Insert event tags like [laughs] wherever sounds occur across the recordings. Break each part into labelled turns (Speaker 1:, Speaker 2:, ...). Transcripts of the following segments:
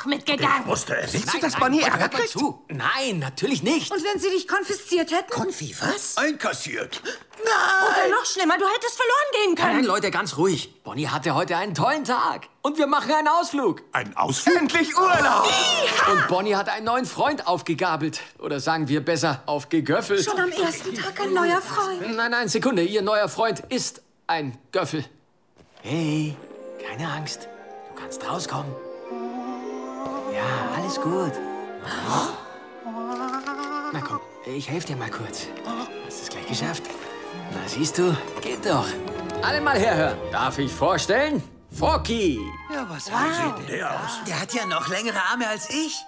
Speaker 1: auch mitgegangen.
Speaker 2: Wusste es.
Speaker 3: Willst du, dass Bonnie
Speaker 4: Leute,
Speaker 3: Ärger kriegt?
Speaker 4: zu. Nein, natürlich nicht.
Speaker 5: Und wenn sie dich konfisziert hätten?
Speaker 3: Konfi, was?
Speaker 2: Einkassiert.
Speaker 1: Oder noch schlimmer, du hättest verloren gehen
Speaker 4: Nein, nein,
Speaker 1: können.
Speaker 4: Leute, ganz ruhig. Bonnie hatte heute einen tollen Tag. Und wir machen einen Ausflug.
Speaker 2: Ein Ausflug?
Speaker 3: Endlich Urlaub!
Speaker 4: Und Bonnie hat einen neuen Freund aufgegabelt. Oder sagen wir besser, aufgegöffelt.
Speaker 5: Schon am ersten Tag ein neuer Freund.
Speaker 4: Nein, nein, Sekunde. Ihr neuer Freund ist ein Göffel. Hey, keine Angst. Du kannst rauskommen. Ja, alles gut. Na komm, ich helfe dir mal kurz. Hast du es gleich geschafft? Na, siehst du, geht doch. Alle mal herhören. Darf ich vorstellen? Forky.
Speaker 3: Ja, was wow. sieht
Speaker 2: Der aus.
Speaker 3: Der hat ja noch längere Arme als ich.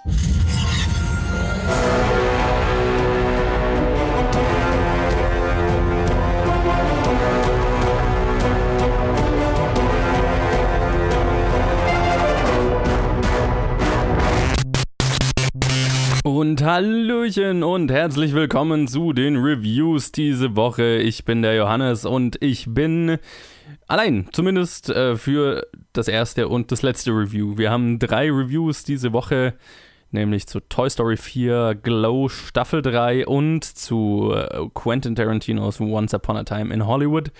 Speaker 6: Und Hallöchen und herzlich willkommen zu den Reviews diese Woche. Ich bin der Johannes und ich bin allein, zumindest äh, für das erste und das letzte Review. Wir haben drei Reviews diese Woche, nämlich zu Toy Story 4, Glow Staffel 3 und zu äh, Quentin Tarantinos Once Upon a Time in Hollywood.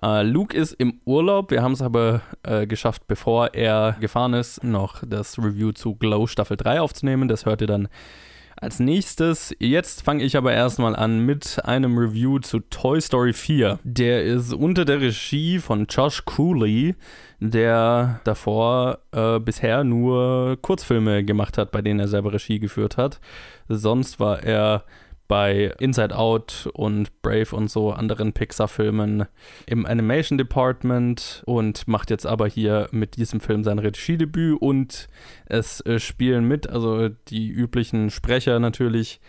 Speaker 6: Äh, Luke ist im Urlaub. Wir haben es aber äh, geschafft, bevor er gefahren ist, noch das Review zu Glow Staffel 3 aufzunehmen. Das hört ihr dann als nächstes. Jetzt fange ich aber erstmal an mit einem Review zu Toy Story 4. Der ist unter der Regie von Josh Cooley, der davor äh, bisher nur Kurzfilme gemacht hat, bei denen er selber Regie geführt hat. Sonst war er bei Inside Out und Brave und so anderen Pixar-Filmen im Animation Department und macht jetzt aber hier mit diesem Film sein Regiedebüt und es äh, spielen mit, also die üblichen Sprecher natürlich.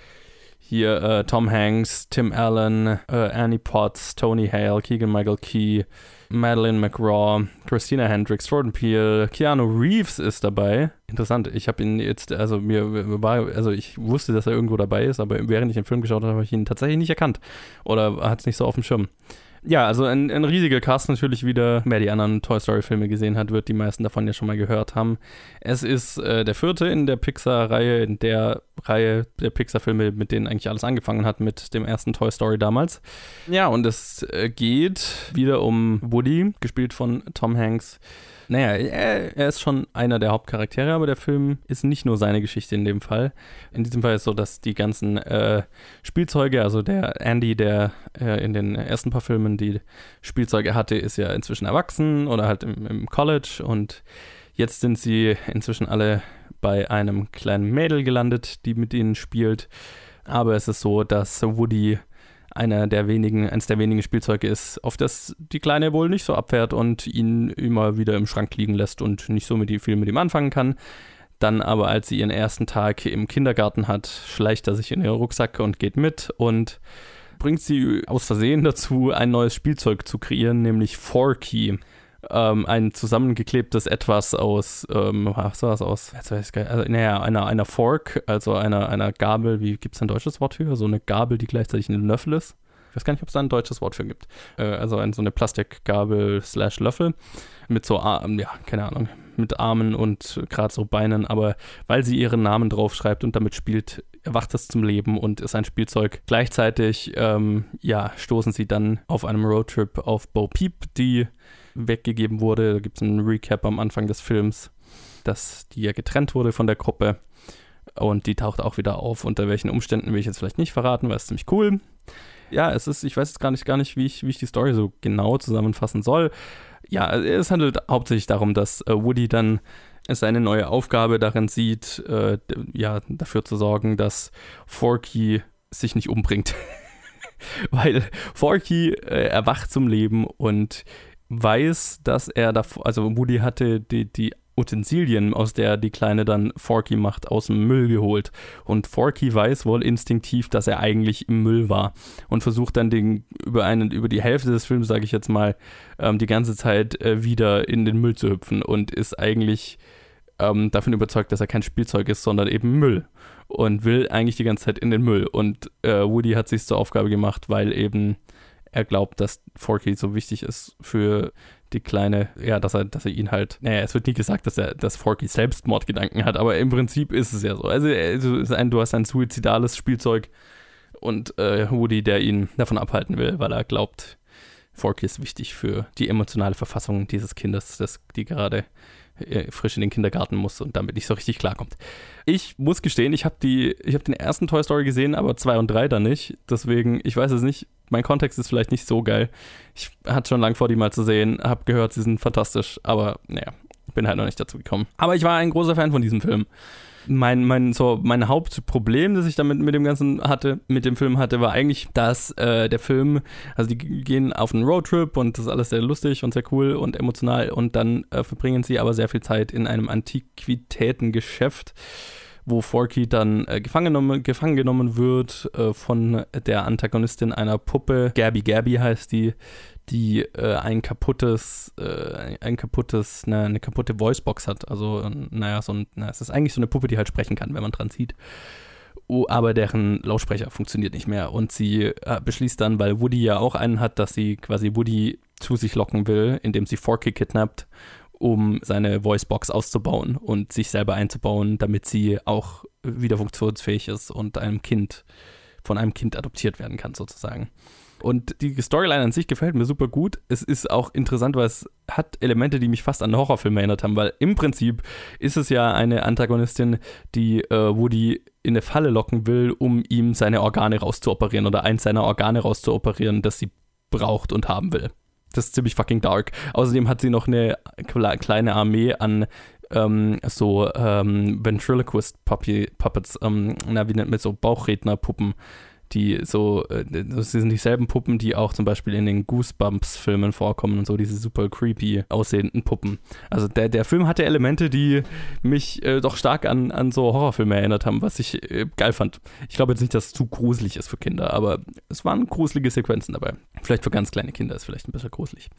Speaker 6: Hier äh, Tom Hanks, Tim Allen, äh, Annie Potts, Tony Hale, Keegan Michael Key, Madeline McGraw, Christina Hendricks, Jordan Peele, Keanu Reeves ist dabei. Interessant, ich habe ihn jetzt, also mir war, also ich wusste, dass er irgendwo dabei ist, aber während ich den Film geschaut habe, habe ich ihn tatsächlich nicht erkannt. Oder hat es nicht so auf dem Schirm. Ja, also ein, ein riesiger Cast natürlich wieder. Wer die anderen Toy Story-Filme gesehen hat, wird die meisten davon ja schon mal gehört haben. Es ist äh, der vierte in der Pixar-Reihe, in der Reihe der Pixar-Filme, mit denen eigentlich alles angefangen hat, mit dem ersten Toy Story damals. Ja, und es äh, geht wieder um Woody, gespielt von Tom Hanks. Naja, er, er ist schon einer der Hauptcharaktere, aber der Film ist nicht nur seine Geschichte in dem Fall. In diesem Fall ist es so, dass die ganzen äh, Spielzeuge, also der Andy, der äh, in den ersten paar Filmen die Spielzeuge hatte, ist ja inzwischen erwachsen oder halt im, im College und jetzt sind sie inzwischen alle bei einem kleinen Mädel gelandet, die mit ihnen spielt. Aber es ist so, dass Woody einer der wenigen, eines der wenigen Spielzeuge ist, auf das die Kleine wohl nicht so abfährt und ihn immer wieder im Schrank liegen lässt und nicht so mit ihm, viel mit ihm anfangen kann. Dann aber, als sie ihren ersten Tag im Kindergarten hat, schleicht er sich in ihren Rucksack und geht mit und bringt sie aus Versehen dazu, ein neues Spielzeug zu kreieren, nämlich Forky. Ähm, ein zusammengeklebtes Etwas aus, ähm, was war das aus? Jetzt weiß ich gar nicht, also, naja, einer, einer Fork, also einer, einer Gabel, wie gibt es ein deutsches Wort für? So eine Gabel, die gleichzeitig ein Löffel ist. Ich weiß gar nicht, ob es da ein deutsches Wort für gibt. Äh, also ein, so eine Plastikgabel slash Löffel mit so, ja, keine Ahnung, mit Armen und gerade so Beinen, aber weil sie ihren Namen draufschreibt und damit spielt, erwacht es zum Leben und ist ein Spielzeug. Gleichzeitig, ähm, ja, stoßen sie dann auf einem Roadtrip auf Bo Peep, die weggegeben wurde. Da gibt es einen Recap am Anfang des Films, dass die ja getrennt wurde von der Gruppe. Und die taucht auch wieder auf. Unter welchen Umständen will ich jetzt vielleicht nicht verraten, weil es ziemlich cool. Ja, es ist, ich weiß jetzt gar nicht, gar nicht, wie ich, wie ich die Story so genau zusammenfassen soll. Ja, es handelt hauptsächlich darum, dass äh, Woody dann seine neue Aufgabe darin sieht, äh, ja, dafür zu sorgen, dass Forky sich nicht umbringt. [laughs] Weil Forky äh, erwacht zum Leben und weiß, dass er davor, also Woody hatte die, die Utensilien, aus der die Kleine dann Forky macht, aus dem Müll geholt. Und Forky weiß wohl instinktiv, dass er eigentlich im Müll war und versucht dann den, über, einen, über die Hälfte des Films, sage ich jetzt mal, ähm, die ganze Zeit äh, wieder in den Müll zu hüpfen und ist eigentlich ähm, davon überzeugt, dass er kein Spielzeug ist, sondern eben Müll. Und will eigentlich die ganze Zeit in den Müll. Und äh, Woody hat sich zur Aufgabe gemacht, weil eben er glaubt, dass Forky so wichtig ist für die Kleine, ja, dass er, dass er ihn halt, naja, es wird nie gesagt, dass er, dass Forky Selbstmordgedanken hat, aber im Prinzip ist es ja so. Also, also ein, du hast ein suizidales Spielzeug und äh, Woody, der ihn davon abhalten will, weil er glaubt, Forky ist wichtig für die emotionale Verfassung dieses Kindes, das die gerade äh, frisch in den Kindergarten muss und damit nicht so richtig klarkommt. Ich muss gestehen, ich habe habe den ersten Toy Story gesehen, aber zwei und drei dann nicht. Deswegen, ich weiß es nicht. Mein Kontext ist vielleicht nicht so geil. Ich hatte schon lange vor, die mal zu sehen, habe gehört, sie sind fantastisch, aber naja, bin halt noch nicht dazu gekommen. Aber ich war ein großer Fan von diesem Film mein, mein, so, mein Hauptproblem, das ich damit mit dem Ganzen hatte, mit dem Film hatte, war eigentlich, dass äh, der Film, also die gehen auf einen Roadtrip und das ist alles sehr lustig und sehr cool und emotional und dann äh, verbringen sie aber sehr viel Zeit in einem Antiquitätengeschäft wo Forky dann äh, gefangen, genommen, gefangen genommen wird äh, von der Antagonistin einer Puppe. Gabby Gabby heißt die, die äh, ein kaputtes, äh, ein kaputtes, eine, eine kaputte Voicebox hat. Also, naja, so ein, na, es ist eigentlich so eine Puppe, die halt sprechen kann, wenn man dran zieht. Oh, aber deren Lautsprecher funktioniert nicht mehr. Und sie äh, beschließt dann, weil Woody ja auch einen hat, dass sie quasi Woody zu sich locken will, indem sie Forky kidnappt, um seine Voicebox auszubauen und sich selber einzubauen, damit sie auch wieder funktionsfähig ist und einem Kind, von einem Kind adoptiert werden kann, sozusagen. Und die Storyline an sich gefällt mir super gut. Es ist auch interessant, weil es hat Elemente, die mich fast an Horrorfilme erinnert haben, weil im Prinzip ist es ja eine Antagonistin, die äh, Woody in eine Falle locken will, um ihm seine Organe rauszuoperieren oder eins seiner Organe rauszuoperieren, das sie braucht und haben will. Das ist ziemlich fucking dark. Außerdem hat sie noch eine kleine Armee an ähm, so ähm, Ventriloquist Puppets, ähm, na, wie nennt man so Bauchrednerpuppen die so, äh, das sind dieselben Puppen, die auch zum Beispiel in den Goosebumps-Filmen vorkommen und so, diese super creepy aussehenden Puppen. Also der, der Film hatte Elemente, die mich äh, doch stark an, an so Horrorfilme erinnert haben, was ich äh, geil fand. Ich glaube jetzt nicht, dass es zu gruselig ist für Kinder, aber es waren gruselige Sequenzen dabei. Vielleicht für ganz kleine Kinder ist vielleicht ein bisschen gruselig.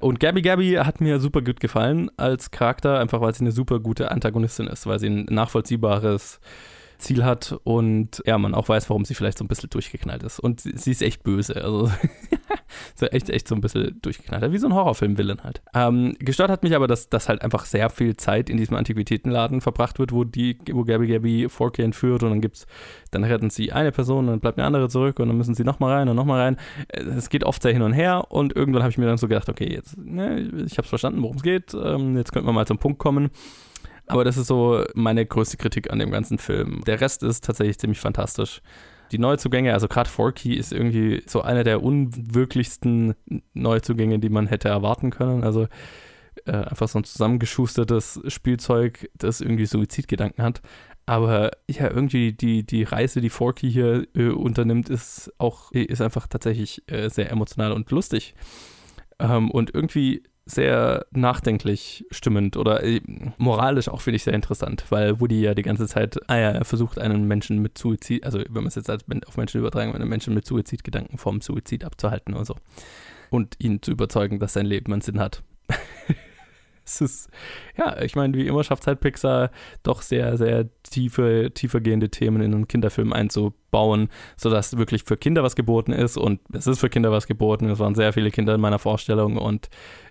Speaker 6: Und Gabby Gabby hat mir super gut gefallen als Charakter, einfach weil sie eine super gute Antagonistin ist, weil sie ein nachvollziehbares Ziel hat und ja, man auch weiß, warum sie vielleicht so ein bisschen durchgeknallt ist. Und sie, sie ist echt böse. Also [laughs] so echt, echt so ein bisschen durchgeknallt. Wie so ein Horrorfilm-Villain halt. Ähm, gestört hat mich aber, dass, dass halt einfach sehr viel Zeit in diesem Antiquitätenladen verbracht wird, wo die, wo Gabby Gabby Forky entführt und dann gibt's, dann retten sie eine Person, dann bleibt eine andere zurück und dann müssen sie nochmal rein und nochmal rein. Äh, es geht oft sehr hin und her und irgendwann habe ich mir dann so gedacht, okay, jetzt, ne, ich habe verstanden, worum es geht, ähm, jetzt könnten wir mal zum Punkt kommen. Aber das ist so meine größte Kritik an dem ganzen Film. Der Rest ist tatsächlich ziemlich fantastisch. Die Neuzugänge, also gerade Forky ist irgendwie so einer der unwirklichsten Neuzugänge, die man hätte erwarten können. Also äh, einfach so ein zusammengeschustertes Spielzeug, das irgendwie Suizidgedanken hat. Aber ja, irgendwie die, die Reise, die Forky hier äh, unternimmt, ist auch, ist einfach tatsächlich äh, sehr emotional und lustig. Ähm, und irgendwie sehr nachdenklich stimmend oder äh, moralisch auch finde ich sehr interessant, weil Woody ja die ganze Zeit ah ja, versucht, einen Menschen mit Suizid, also wenn man es jetzt auf Menschen übertragen, einen Menschen mit Suizidgedanken vom Suizid abzuhalten oder so. Und ihn zu überzeugen, dass sein Leben einen Sinn hat. [laughs] es ist, ja, ich meine, wie immer schafft es halt Pixar doch sehr, sehr tiefe, tiefergehende Themen in einen Kinderfilm einzubauen, sodass wirklich für Kinder was geboten ist und es ist für Kinder was geboten. Es waren sehr viele Kinder in meiner Vorstellung und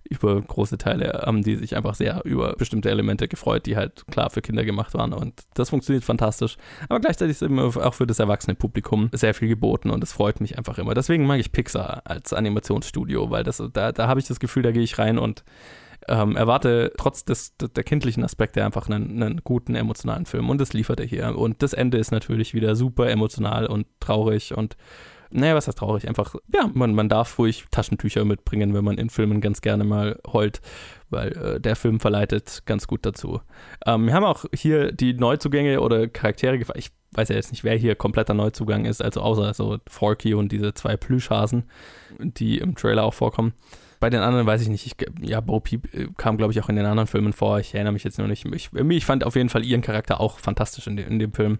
Speaker 6: über große Teile haben die sich einfach sehr über bestimmte Elemente gefreut, die halt klar für Kinder gemacht waren und das funktioniert fantastisch. Aber gleichzeitig ist eben auch für das erwachsene Publikum sehr viel geboten und das freut mich einfach immer. Deswegen mag ich Pixar als Animationsstudio, weil das, da, da habe ich das Gefühl, da gehe ich rein und ähm, erwarte trotz des, der kindlichen Aspekte einfach einen, einen, guten emotionalen Film und das liefert er hier. Und das Ende ist natürlich wieder super emotional und traurig und naja, was heißt traurig? Einfach, ja, man, man darf ruhig Taschentücher mitbringen, wenn man in Filmen ganz gerne mal heult, weil äh, der Film verleitet ganz gut dazu. Ähm, wir haben auch hier die Neuzugänge oder Charaktere, ich weiß ja jetzt nicht, wer hier kompletter Neuzugang ist, also außer so Forky und diese zwei Plüschhasen, die im Trailer auch vorkommen. Bei den anderen weiß ich nicht. Ich, ja, Bo Peep äh, kam, glaube ich, auch in den anderen Filmen vor. Ich erinnere mich jetzt noch nicht. Ich, ich fand auf jeden Fall ihren Charakter auch fantastisch in, de, in dem Film.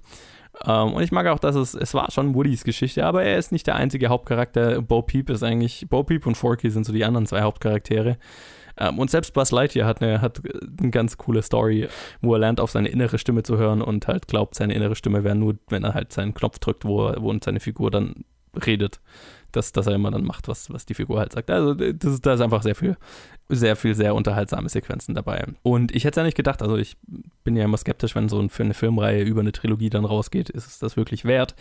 Speaker 6: Um, ähm, und ich mag auch, dass es, es war schon Woodys Geschichte, aber er ist nicht der einzige Hauptcharakter. Bo Peep ist eigentlich, Bo Peep und Forky sind so die anderen zwei Hauptcharaktere. Um, ähm, und selbst Buzz Lightyear hat eine, hat eine ganz coole Story, wo er lernt, auf seine innere Stimme zu hören und halt glaubt, seine innere Stimme wäre nur, wenn er halt seinen Knopf drückt, wo, wo seine Figur dann redet dass, dass er immer dann macht, was, was die Figur halt sagt. Also da ist einfach sehr viel, sehr viel, sehr unterhaltsame Sequenzen dabei. Und ich hätte ja nicht gedacht, also ich bin ja immer skeptisch, wenn so ein, für eine Filmreihe über eine Trilogie dann rausgeht, ist es das wirklich wert.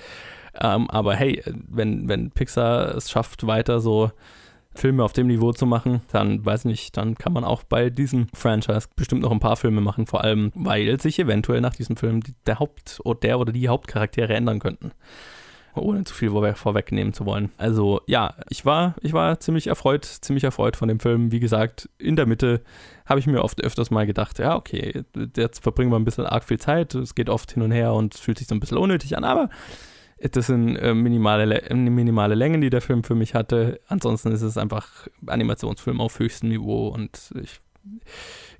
Speaker 6: Ähm, aber hey, wenn, wenn Pixar es schafft, weiter so Filme auf dem Niveau zu machen, dann weiß nicht, dann kann man auch bei diesem Franchise bestimmt noch ein paar Filme machen, vor allem weil sich eventuell nach diesem Film der Haupt oder der oder die Hauptcharaktere ändern könnten ohne zu viel vorwegnehmen zu wollen. Also ja, ich war, ich war ziemlich erfreut, ziemlich erfreut von dem Film. Wie gesagt, in der Mitte habe ich mir oft öfters mal gedacht, ja, okay, jetzt verbringen wir ein bisschen arg viel Zeit, es geht oft hin und her und fühlt sich so ein bisschen unnötig an, aber das sind äh, minimale, minimale Längen, die der Film für mich hatte. Ansonsten ist es einfach Animationsfilm auf höchstem Niveau und ich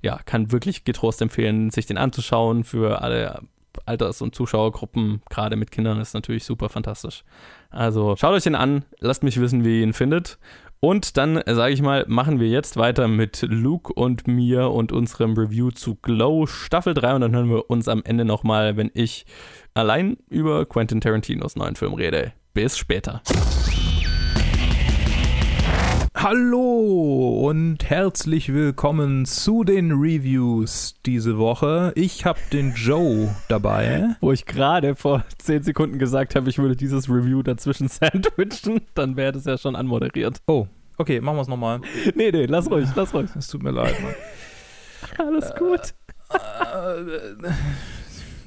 Speaker 6: ja, kann wirklich getrost empfehlen, sich den anzuschauen für alle Alters- und Zuschauergruppen, gerade mit Kindern, ist natürlich super fantastisch. Also schaut euch den an, lasst mich wissen, wie ihr ihn findet. Und dann, sage ich mal, machen wir jetzt weiter mit Luke und mir und unserem Review zu Glow Staffel 3 und dann hören wir uns am Ende nochmal, wenn ich allein über Quentin Tarantinos neuen Film rede. Bis später.
Speaker 2: Hallo und herzlich willkommen zu den Reviews diese Woche. Ich habe den Joe dabei.
Speaker 6: Wo ich gerade vor 10 Sekunden gesagt habe, ich würde dieses Review dazwischen [laughs] sandwichen, dann wäre das ja schon anmoderiert.
Speaker 2: Oh, okay, machen wir es nochmal.
Speaker 6: Nee, nee, lass ruhig, lass ruhig.
Speaker 2: Es tut mir leid. Mann.
Speaker 6: Alles gut.
Speaker 2: Äh,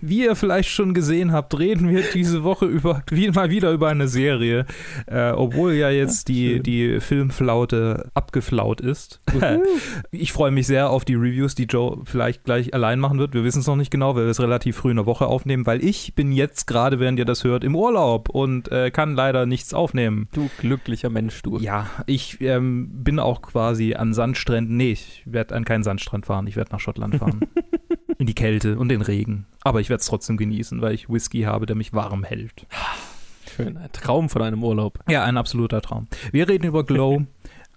Speaker 2: wie ihr vielleicht schon gesehen habt, reden wir diese Woche über, wie, mal wieder über eine Serie, äh, obwohl ja jetzt die, die Filmflaute abgeflaut ist. [laughs] ich freue mich sehr auf die Reviews, die Joe vielleicht gleich allein machen wird. Wir wissen es noch nicht genau, weil wir es relativ früh in der Woche aufnehmen, weil ich bin jetzt gerade, während ihr das hört, im Urlaub und äh, kann leider nichts aufnehmen.
Speaker 6: Du glücklicher Mensch, du.
Speaker 2: Ja, ich ähm, bin auch quasi an Sandstränden. Nee, ich werde an keinen Sandstrand fahren, ich werde nach Schottland fahren. [laughs] in die Kälte und den Regen. Aber ich werde es trotzdem genießen, weil ich Whisky habe, der mich warm hält.
Speaker 6: Schön, ein Traum von einem Urlaub.
Speaker 2: Ja, ein absoluter Traum. Wir reden über Glow.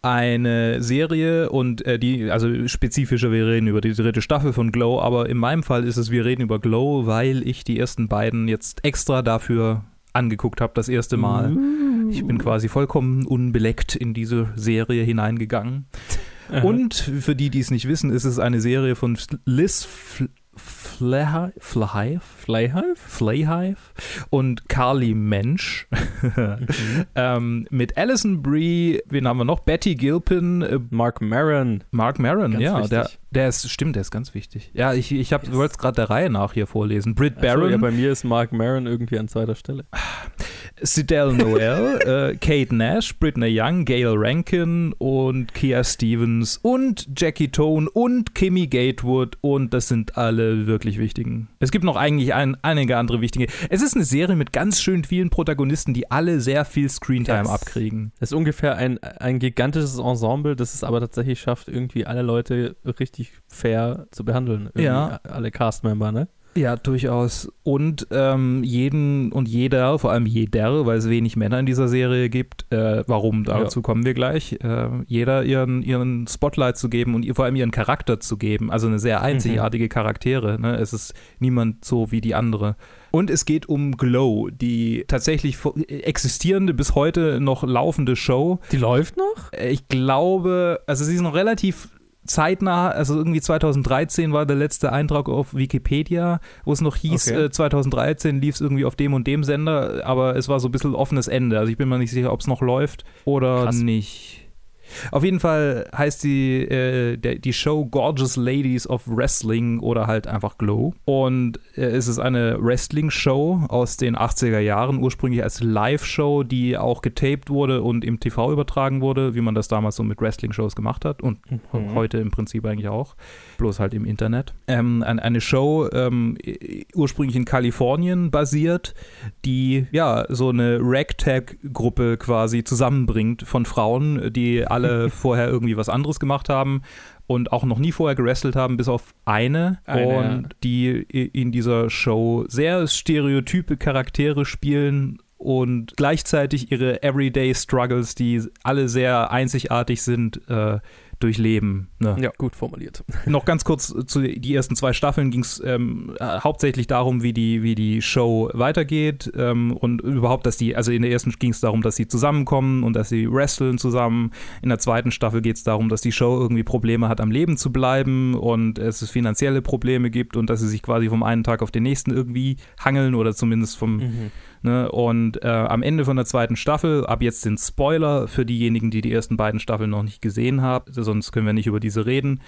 Speaker 2: eine Serie und äh, die, also spezifischer, wir reden über die dritte Staffel von Glow, aber in meinem Fall ist es, wir reden über Glow, weil ich die ersten beiden jetzt extra dafür angeguckt habe, das erste Mal. Uh. Ich bin quasi vollkommen unbeleckt in diese Serie hineingegangen. Aha. [laughs] Und für die, die es nicht wissen, ist es eine Serie von Liz Flahive, Flahive,
Speaker 6: Flahive,
Speaker 2: Flahive und Carly Mensch mhm. [laughs] ähm, mit Alison Brie, wen haben wir noch? Betty Gilpin,
Speaker 6: äh, Mark Maron.
Speaker 2: Mark Maron, ja, der, der ist, stimmt, der ist ganz wichtig. Ja, ich, ich yes. wollte es gerade der Reihe nach hier vorlesen. Britt Barron. So,
Speaker 6: ja, bei mir ist Mark Maron irgendwie an zweiter Stelle.
Speaker 2: Sidel [laughs] Noel, äh, Kate Nash, Britney Young, Gail Rankin und Kia Stevens und Jackie Tone und Kimmy Gatewood und das sind alle wirklich wichtigen. Es gibt noch eigentlich ein, einige andere wichtige. Es ist eine Serie mit ganz schön vielen Protagonisten, die alle sehr viel Screentime das abkriegen.
Speaker 6: Es ist ungefähr ein, ein gigantisches Ensemble, das es aber tatsächlich schafft, irgendwie alle Leute richtig fair zu behandeln. Irgendwie
Speaker 2: ja.
Speaker 6: Alle Castmember, ne?
Speaker 2: Ja, durchaus. Und ähm, jeden und jeder, vor allem jeder, weil es wenig Männer in dieser Serie gibt, äh, warum, dazu ja. kommen wir gleich, äh, jeder ihren, ihren Spotlight zu geben und ihr, vor allem ihren Charakter zu geben. Also eine sehr einzigartige mhm. Charaktere. Ne? Es ist niemand so wie die andere. Und es geht um Glow, die tatsächlich existierende, bis heute noch laufende Show.
Speaker 6: Die läuft noch?
Speaker 2: Äh, ich glaube, also sie ist noch relativ zeitnah, also irgendwie 2013 war der letzte Eintrag auf Wikipedia, wo es noch hieß, okay. äh, 2013 lief es irgendwie auf dem und dem Sender, aber es war so ein bisschen offenes Ende. Also ich bin mir nicht sicher, ob es noch läuft oder Krass. nicht. Auf jeden Fall heißt die, äh, der, die Show Gorgeous Ladies of Wrestling oder halt einfach Glow. Und äh, es ist eine Wrestling-Show aus den 80er Jahren, ursprünglich als Live-Show, die auch getaped wurde und im TV übertragen wurde, wie man das damals so mit Wrestling-Shows gemacht hat und mhm. heute im Prinzip eigentlich auch, bloß halt im Internet. Ähm, eine Show ähm, ursprünglich in Kalifornien basiert, die ja so eine Ragtag-Gruppe quasi zusammenbringt von Frauen, die alle alle [laughs] vorher irgendwie was anderes gemacht haben und auch noch nie vorher gewrestelt haben, bis auf eine, eine und ja. die in dieser Show sehr stereotype Charaktere spielen und gleichzeitig ihre Everyday Struggles, die alle sehr einzigartig sind, äh, durchleben. Ne?
Speaker 6: Ja, gut formuliert. [laughs]
Speaker 2: Noch ganz kurz zu die ersten zwei Staffeln ging es ähm, äh, hauptsächlich darum, wie die, wie die Show weitergeht ähm, und überhaupt, dass die, also in der ersten ging es darum, dass sie zusammenkommen und dass sie wresteln zusammen. In der zweiten Staffel geht es darum, dass die Show irgendwie Probleme hat, am Leben zu bleiben und es finanzielle Probleme gibt und dass sie sich quasi vom einen Tag auf den nächsten irgendwie hangeln oder zumindest vom mhm Ne? Und äh, am Ende von der zweiten Staffel, ab jetzt sind Spoiler für diejenigen, die die ersten beiden Staffeln noch nicht gesehen haben, sonst können wir nicht über diese reden.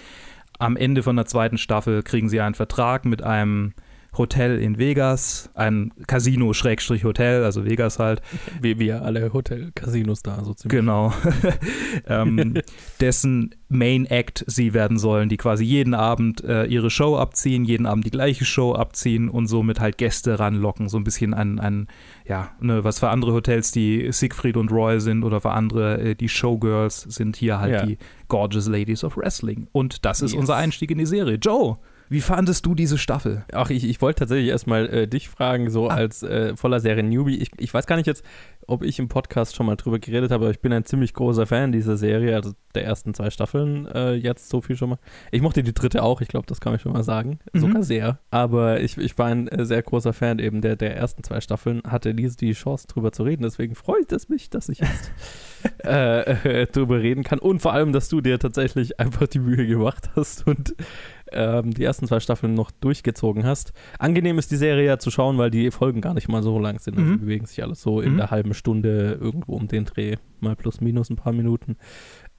Speaker 2: Am Ende von der zweiten Staffel kriegen sie einen Vertrag mit einem Hotel in Vegas, ein Casino-Hotel, also Vegas halt.
Speaker 6: Wie wir alle Hotel-Casinos da so
Speaker 2: ziemlich. Genau. [laughs] [laughs] ähm, dessen Main Act sie werden sollen, die quasi jeden Abend äh, ihre Show abziehen, jeden Abend die gleiche Show abziehen und somit halt Gäste ranlocken. So ein bisschen ein, ein ja, ne, was für andere Hotels die Siegfried und Roy sind oder für andere äh, die Showgirls sind hier halt ja. die Gorgeous Ladies of Wrestling. Und das ist yes. unser Einstieg in die Serie. Joe, wie fandest du diese Staffel?
Speaker 6: Ach, ich, ich wollte tatsächlich erstmal äh, dich fragen, so ah. als äh, voller Serie-Newbie. Ich, ich weiß gar nicht jetzt, ob ich im Podcast schon mal drüber geredet habe, aber ich bin ein ziemlich großer Fan dieser Serie, also der ersten zwei Staffeln äh, jetzt so viel schon mal. Ich mochte die dritte auch, ich glaube, das kann ich schon mal sagen. Mhm. Sogar sehr. Aber ich, ich war ein äh, sehr großer Fan eben der, der ersten zwei Staffeln, hatte nie die Chance drüber zu reden, deswegen freut es mich, dass ich jetzt [laughs] äh, drüber reden kann und vor allem, dass du dir tatsächlich einfach die Mühe gemacht hast und ähm, die ersten zwei Staffeln noch durchgezogen hast. Angenehm ist die Serie ja zu schauen, weil die Folgen gar nicht mal so lang sind. Also mhm. bewegen sich alles so in mhm. der halben Stunde irgendwo um den Dreh, mal plus minus ein paar Minuten.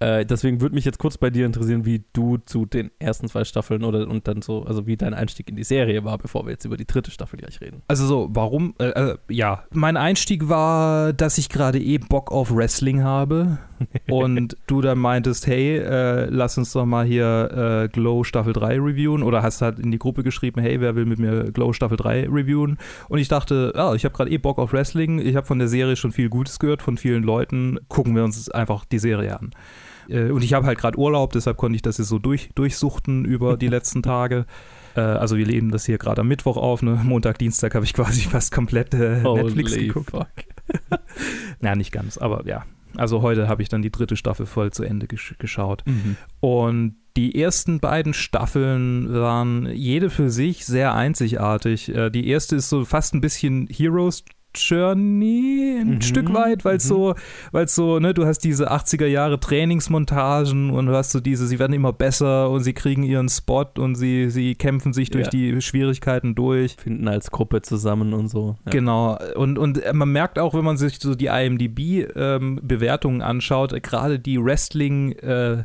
Speaker 6: Äh, deswegen würde mich jetzt kurz bei dir interessieren, wie du zu den ersten zwei Staffeln oder und dann so, also wie dein Einstieg in die Serie war, bevor wir jetzt über die dritte Staffel gleich reden.
Speaker 2: Also so, warum? Äh, äh, ja, mein Einstieg war, dass ich gerade eh Bock auf Wrestling habe [laughs] und du dann meintest, hey, äh, lass uns doch mal hier äh, Glow Staffel 3 reviewen oder hast halt in die Gruppe geschrieben, hey, wer will mit mir Glow Staffel 3 reviewen? Und ich dachte, ja, ich habe gerade eh Bock auf Wrestling, ich habe von der Serie schon viel Gutes gehört von vielen Leuten, gucken wir uns einfach die Serie an. Äh, und ich habe halt gerade Urlaub, deshalb konnte ich das jetzt so durch, durchsuchten über die [laughs] letzten Tage. Äh, also wir leben das hier gerade am Mittwoch auf. Ne? Montag, Dienstag habe ich quasi [laughs] fast komplett äh, Netflix geguckt. Fuck. [laughs] Na, nicht ganz, aber ja. Also heute habe ich dann die dritte Staffel voll zu Ende gesch geschaut. Mhm. Und die ersten beiden Staffeln waren jede für sich sehr einzigartig. Äh, die erste ist so fast ein bisschen Heroes Journey ein mhm. Stück weit, weil es mhm. so, weil so, ne, du hast diese 80er Jahre Trainingsmontagen und du hast so diese, sie werden immer besser und sie kriegen ihren Spot und sie, sie kämpfen sich durch ja. die Schwierigkeiten durch.
Speaker 6: Finden als Gruppe zusammen und so.
Speaker 2: Ja. Genau. Und, und man merkt auch, wenn man sich so die IMDB-Bewertungen ähm, anschaut, gerade die Wrestling- äh,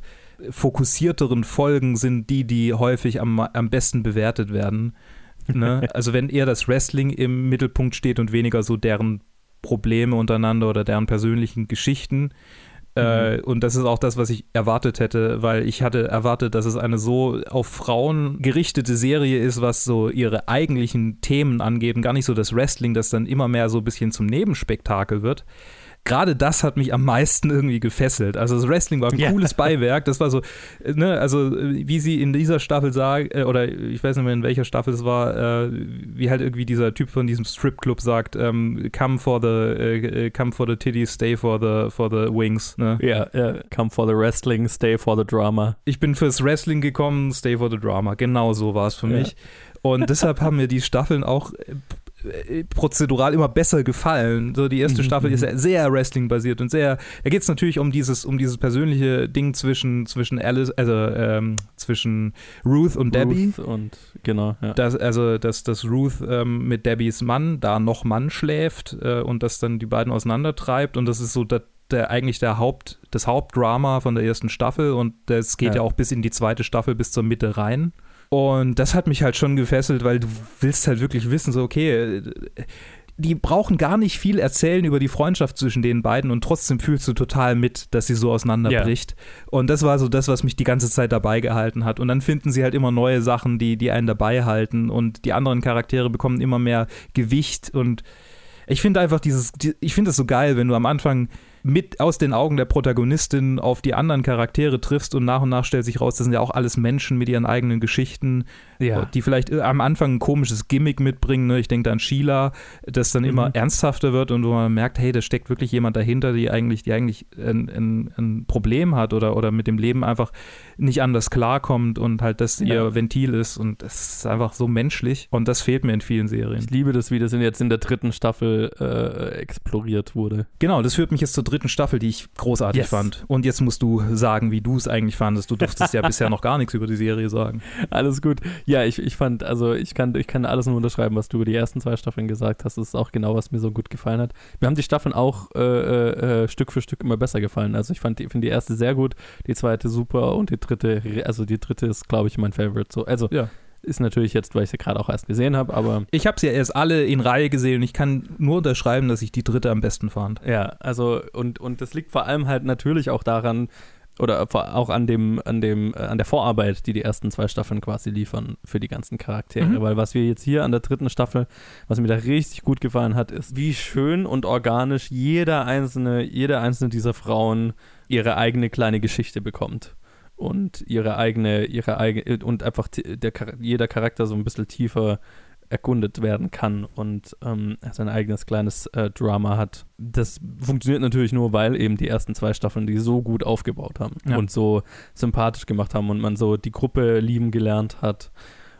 Speaker 2: fokussierteren Folgen sind die, die häufig am, am besten bewertet werden. Ne? Also wenn eher das Wrestling im Mittelpunkt steht und weniger so deren Probleme untereinander oder deren persönlichen Geschichten. Äh, mhm. und das ist auch das, was ich erwartet hätte, weil ich hatte erwartet, dass es eine so auf Frauen gerichtete Serie ist, was so ihre eigentlichen Themen angeht und gar nicht so das Wrestling, das dann immer mehr so ein bisschen zum Nebenspektakel wird gerade das hat mich am meisten irgendwie gefesselt. Also das Wrestling war ein ja. cooles Beiwerk. Das war so, ne, also wie sie in dieser Staffel sagt, äh, oder ich weiß nicht mehr in welcher Staffel es war, äh, wie halt irgendwie dieser Typ von diesem Stripclub sagt, ähm, come for the, äh, äh, come for the titties, stay for the, for the wings. Ne?
Speaker 6: Ja, ja, come for the wrestling, stay for the drama.
Speaker 2: Ich bin fürs Wrestling gekommen, stay for the drama. Genau so war es für mich. Und deshalb haben mir die Staffeln auch äh, prozedural immer besser gefallen. So die erste mhm, Staffel ist mhm. ja sehr Wrestling-basiert und sehr. Da geht es natürlich um dieses, um dieses persönliche Ding zwischen, zwischen Alice, also ähm, zwischen Ruth und Debbie.
Speaker 6: Ruth und genau,
Speaker 2: ja. Das, also, dass, dass Ruth ähm, mit Debbies Mann da noch Mann schläft äh, und das dann die beiden auseinandertreibt und das ist so der, der eigentlich der Haupt, das Hauptdrama von der ersten Staffel und das geht ja. ja auch bis in die zweite Staffel bis zur Mitte rein. Und das hat mich halt schon gefesselt, weil du willst halt wirklich wissen, so, okay, die brauchen gar nicht viel erzählen über die Freundschaft zwischen den beiden und trotzdem fühlst du total mit, dass sie so auseinanderbricht. Yeah. Und das war so das, was mich die ganze Zeit dabei gehalten hat. Und dann finden sie halt immer neue Sachen, die, die einen dabei halten und die anderen Charaktere bekommen immer mehr Gewicht und ich finde einfach dieses, ich finde es so geil, wenn du am Anfang mit aus den Augen der Protagonistin auf die anderen Charaktere triffst und nach und nach stellt sich raus, das sind ja auch alles Menschen mit ihren eigenen Geschichten,
Speaker 6: Ja.
Speaker 2: die vielleicht äh, am Anfang ein komisches Gimmick mitbringen. Ne? Ich denke da an Sheila, das dann immer ernsthafter wird und wo man merkt, hey, da steckt wirklich jemand dahinter, die eigentlich, die eigentlich ein, ein, ein Problem hat oder, oder mit dem Leben einfach nicht anders klarkommt und halt das
Speaker 6: Ja.
Speaker 2: ihr Ventil ist und das ist einfach so menschlich und das fehlt mir in vielen Serien.
Speaker 6: Ich liebe das, wie das jetzt in der dritten Staffel äh, exploriert wurde.
Speaker 2: Genau, das führt mich jetzt zur dritten Staffel, die ich großartig
Speaker 6: Yes.
Speaker 2: fand. Und jetzt musst du sagen, wie du es eigentlich fandest. Du durftest ja [laughs] bisher noch gar nichts über die Serie sagen.
Speaker 6: Alles gut. Ja, ich, ich fand, also ich kann, ich kann alles nur unterschreiben, was du über die ersten zwei Staffeln gesagt hast. Das ist auch genau, was mir so gut gefallen hat. Mir haben die Staffeln auch äh, äh, äh, Stück für Stück immer besser gefallen. Also ich fand die, finde die erste sehr gut, die zweite super und die dritte, also die dritte ist, glaube ich, mein Favorite. So, also
Speaker 2: Ja.
Speaker 6: ist natürlich jetzt, weil ich sie gerade auch erst gesehen habe, aber
Speaker 2: Ich habe sie ja erst alle in Reihe gesehen und ich kann nur unterschreiben, dass ich die dritte am besten fand.
Speaker 6: Ja, also und, und das liegt vor allem halt natürlich auch daran, oder auch an dem, an dem, äh, an der Vorarbeit, die die ersten zwei Staffeln quasi liefern für die ganzen Charaktere.
Speaker 2: Mhm.
Speaker 6: Weil was wir jetzt hier an der dritten Staffel, was mir da richtig gut gefallen hat, ist, wie schön und organisch jeder einzelne, jede einzelne dieser Frauen ihre eigene kleine Geschichte bekommt. Und ihre eigene, ihre eigene, und einfach der, jeder Charakter so ein bisschen tiefer erkundet werden kann und ähm, sein eigenes kleines äh, Drama hat. Das funktioniert natürlich nur, weil eben die ersten zwei Staffeln die so gut aufgebaut haben
Speaker 2: Ja.
Speaker 6: und so sympathisch gemacht haben und man so die Gruppe lieben gelernt hat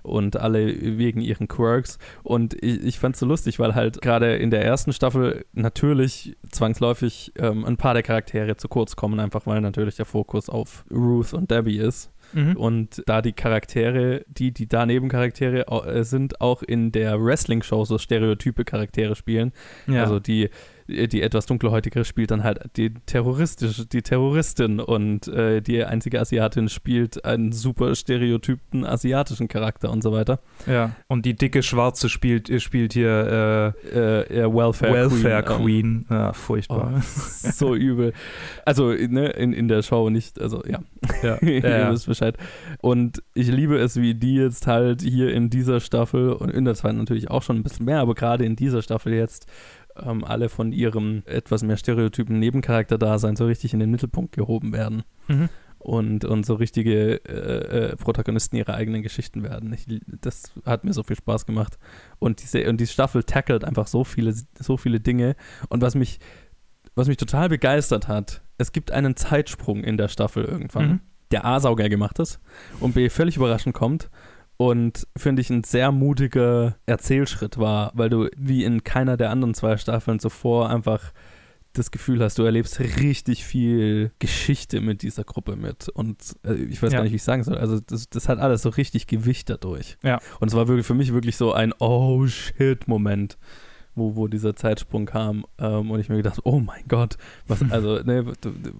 Speaker 6: und alle wegen ihren Quirks. Und ich, ich fand es so lustig, weil halt gerade in der ersten Staffel natürlich zwangsläufig ähm, ein paar der Charaktere zu kurz kommen, einfach weil natürlich der Fokus auf Ruth und Debbie ist.
Speaker 2: Mhm.
Speaker 6: Und da die Charaktere, die, die da Nebencharaktere äh, sind, auch in der Wrestling-Show so stereotype Charaktere spielen.
Speaker 2: Ja.
Speaker 6: Also die, die etwas dunkelhäutigere spielt dann halt die terroristische, die Terroristin und äh, die einzige Asiatin spielt einen super stereotypen asiatischen Charakter und so weiter.
Speaker 2: ja. Und die dicke Schwarze spielt, spielt hier
Speaker 6: Äh, ja,
Speaker 2: äh,
Speaker 6: Welfare,
Speaker 2: Welfare
Speaker 6: Queen. ähm,
Speaker 2: Queen. Ja, furchtbar.
Speaker 6: Oh, so [laughs] übel. Also, ne, in, in der Show nicht, also ja.
Speaker 2: Ja. [laughs]
Speaker 6: Ihr
Speaker 2: Ja, ja.
Speaker 6: wisst Bescheid. Und ich liebe es, wie die jetzt halt hier in dieser Staffel und in der zweiten natürlich auch schon ein bisschen mehr, aber gerade in dieser Staffel jetzt ähm, alle von ihrem etwas mehr stereotypen Nebencharakter-Dasein so richtig in den Mittelpunkt gehoben werden.
Speaker 2: Mhm.
Speaker 6: Und, und so richtige äh, äh, Protagonisten ihrer eigenen Geschichten werden. Ich, das hat mir so viel Spaß gemacht. Und diese, und die Staffel tackelt einfach so viele, so viele Dinge. Und was mich, was mich total begeistert hat, es gibt einen Zeitsprung in der Staffel irgendwann,
Speaker 2: Mhm.
Speaker 6: der A sauger gemacht ist und B völlig überraschend kommt. Und finde ich ein sehr mutiger Erzählschritt war, weil du wie in keiner der anderen zwei Staffeln zuvor einfach das Gefühl hast, du erlebst richtig viel Geschichte mit dieser Gruppe mit. Und äh, ich weiß
Speaker 2: Ja.
Speaker 6: gar nicht, wie ich sagen soll. Also das, das hat alles so richtig Gewicht dadurch.
Speaker 2: Ja.
Speaker 6: Und es war wirklich für mich wirklich so ein Oh shit-Moment, wo, wo dieser Zeitsprung kam. Ähm, und ich mir gedacht, oh mein Gott, was, [laughs] also, ne,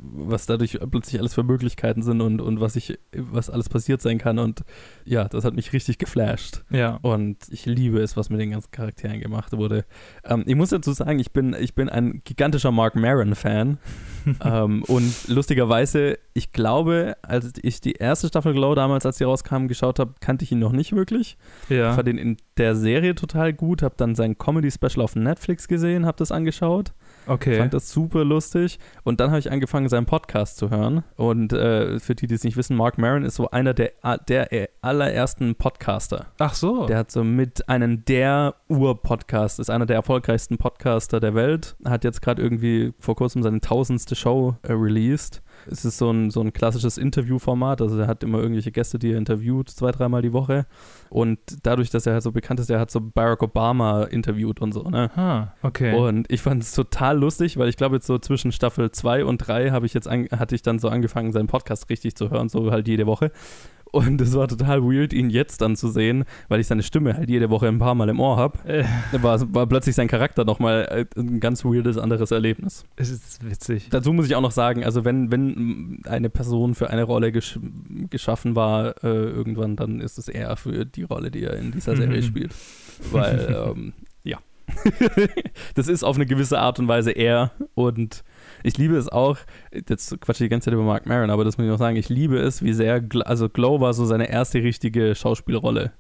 Speaker 6: was dadurch plötzlich alles für Möglichkeiten sind und, und was ich, was alles passiert sein kann. Und ja, das hat mich richtig geflasht.
Speaker 2: ja.
Speaker 6: Und ich liebe es, was mit den ganzen Charakteren gemacht wurde. Ähm, ich muss dazu sagen, ich bin, ich bin ein gigantischer Mark Maron-Fan. [laughs] ähm, und lustigerweise, ich glaube, als ich die erste Staffel Glow damals, als sie rauskam, geschaut habe, kannte ich ihn noch nicht wirklich.
Speaker 2: ja.
Speaker 6: Fand ihn in der Serie total gut, habe dann sein Comedy-Special auf Netflix gesehen, habe das angeschaut.
Speaker 2: Okay.
Speaker 6: Fand das super lustig. Und dann habe ich angefangen, seinen Podcast zu hören. Und äh, für die, die es nicht wissen, Mark Maron ist so einer der, der allerersten Podcaster.
Speaker 2: Ach so.
Speaker 6: Der hat so mit einen der Ur-Podcast, ist einer der erfolgreichsten Podcaster der Welt. Hat jetzt gerade irgendwie vor kurzem seine tausendste Show äh, released. Es ist so ein, so ein klassisches Interviewformat, also er hat immer irgendwelche Gäste, die er interviewt, zwei, dreimal die Woche. Und dadurch, dass er halt so bekannt ist, er hat so Barack Obama interviewt und so, ne?
Speaker 2: ah, okay.
Speaker 6: Und ich fand es total lustig, weil ich glaube, jetzt so zwischen Staffel 2 und 3 habe ich jetzt an, hatte ich dann so angefangen, seinen Podcast richtig zu hören, so halt jede Woche. Und es war total weird, ihn jetzt dann zu sehen, weil ich seine Stimme halt jede Woche ein paar Mal im Ohr habe.
Speaker 2: Äh,
Speaker 6: War, war plötzlich sein Charakter nochmal ein ganz weirdes anderes Erlebnis.
Speaker 2: es ist witzig.
Speaker 6: Dazu muss ich auch noch sagen, also wenn, wenn eine Person für eine Rolle gesch geschaffen war, äh, irgendwann, dann ist es eher für die Rolle, die er in dieser Serie
Speaker 2: Mhm. [laughs]
Speaker 6: spielt. Weil, ähm, ja. [laughs] das ist auf eine gewisse Art und Weise er und ich liebe es auch, jetzt quatsche ich die ganze Zeit über Mark Maron, aber das muss ich noch sagen, ich liebe es, wie sehr, also Glow war so seine erste richtige Schauspielrolle,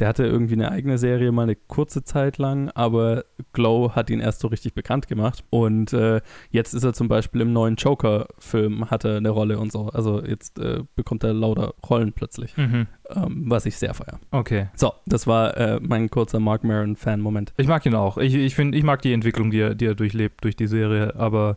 Speaker 6: Der hatte irgendwie eine eigene Serie mal eine kurze Zeit lang, aber Glow hat ihn erst so richtig bekannt gemacht. Und äh, jetzt ist er zum Beispiel im neuen Joker-Film, hat er eine Rolle und so. Also jetzt äh, bekommt er lauter Rollen plötzlich,
Speaker 2: Mhm.
Speaker 6: ähm, was ich sehr feiere.
Speaker 2: Okay.
Speaker 6: So, das war äh, mein kurzer Mark Maron-Fan-Moment.
Speaker 2: Ich mag ihn auch. Ich, ich finde, ich mag die Entwicklung, die er, die er durchlebt durch die Serie, aber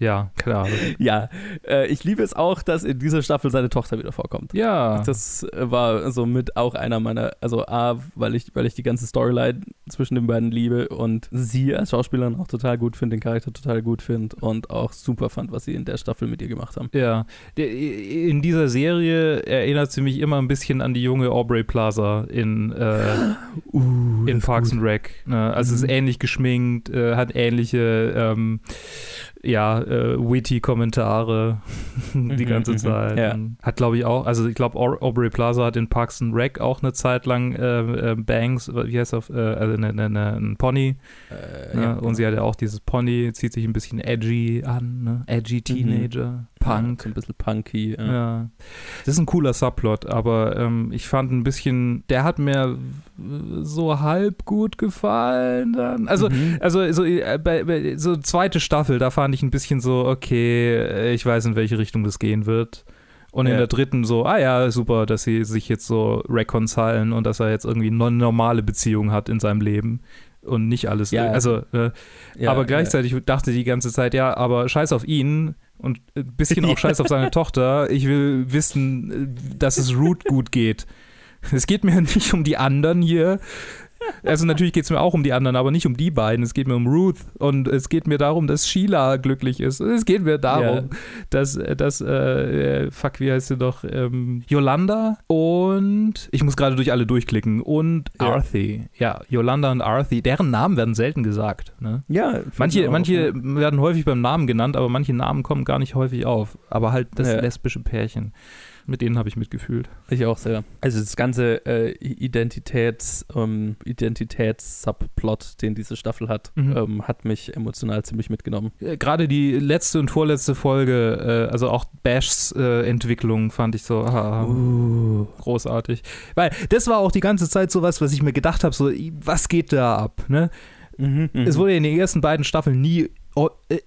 Speaker 2: ja, keine Ahnung. [laughs]
Speaker 6: Ja, äh, ich liebe es auch, dass in dieser Staffel seine Tochter wieder vorkommt.
Speaker 2: Ja.
Speaker 6: Das äh, war somit auch einer meiner, also A, weil ich, weil ich die ganze Storyline zwischen den beiden liebe und sie als Schauspielerin auch total gut finde, den Charakter total gut finde und auch super fand, was sie in der Staffel mit ihr gemacht haben.
Speaker 2: Ja, in dieser Serie erinnert sie mich immer ein bisschen an die junge Aubrey Plaza in, äh, [gasps] in Parks and Rec. Ne? Also es ist ähnlich geschminkt, äh, hat ähnliche, ähm, ja, äh, witty Kommentare [laughs] die
Speaker 6: Mhm,
Speaker 2: ganze
Speaker 6: mhm,
Speaker 2: Zeit.
Speaker 6: ja.
Speaker 2: Hat, glaube ich, auch, also ich glaube, Aubrey Plaza hat in Parks and Rec auch eine Zeit lang äh, äh, Bangs, wie heißt das, äh, also eine, eine, eine, ein Pony.
Speaker 6: Äh,
Speaker 2: Ne?
Speaker 6: ja,
Speaker 2: Und sie hat ja auch dieses Pony, zieht sich ein bisschen edgy an, ne? edgy Teenager, Punk.
Speaker 6: So ein bisschen punky. Ja.
Speaker 2: Ja. Das ist ein cooler Subplot, aber ähm, ich fand ein bisschen, der hat mir so halb gut gefallen dann. Also,
Speaker 6: Mhm.
Speaker 2: also so, äh, bei, bei, so zweite Staffel, da fand ich ein bisschen so, okay, äh, ich weiß, in welche Richtung das gehen wird. Und in
Speaker 6: Ja.
Speaker 2: der dritten so, ah ja, super, dass sie sich jetzt so reconcilen und dass er jetzt irgendwie eine normale Beziehung hat in seinem Leben und nicht alles.
Speaker 6: Ja.
Speaker 2: Also, äh,
Speaker 6: Ja,
Speaker 2: aber gleichzeitig dachte die ganze Zeit, ja, aber scheiß auf ihn und ein bisschen auch [laughs] scheiß auf seine Tochter. Ich will wissen, äh, dass es Root gut geht. Es geht mir [laughs] nicht um die anderen hier. Also natürlich geht es mir auch um die anderen, aber nicht um die beiden. Es geht mir um Ruth und es geht mir darum, dass Sheila glücklich ist. Es geht mir darum, dass, dass äh, äh, fuck, wie heißt sie doch, ähm, Yolanda und ich muss gerade durch alle durchklicken und
Speaker 6: Ja.
Speaker 2: Arthi. Ja, Yolanda und Arthi, deren Namen werden selten gesagt. Ne?
Speaker 6: Ja,
Speaker 2: Manche, manche
Speaker 6: ja.
Speaker 2: werden häufig beim Namen genannt, aber manche Namen kommen gar nicht häufig auf. Aber halt das
Speaker 6: Ja.
Speaker 2: lesbische Pärchen. Mit denen habe ich mitgefühlt.
Speaker 6: Ich auch sehr. Also das ganze äh, Identitäts, ähm, Identitäts-Subplot, den diese Staffel hat,
Speaker 2: Mhm.
Speaker 6: ähm, hat mich emotional ziemlich mitgenommen.
Speaker 2: Äh, Gerade die letzte und vorletzte Folge, äh, also auch Bashs äh, Entwicklung, fand ich so ah,
Speaker 6: Uh.
Speaker 2: großartig. Weil das war auch die ganze Zeit so was, was ich mir gedacht habe: so, was geht da ab? Ne?
Speaker 6: Mhm,
Speaker 2: Es wurde in den ersten beiden Staffeln nie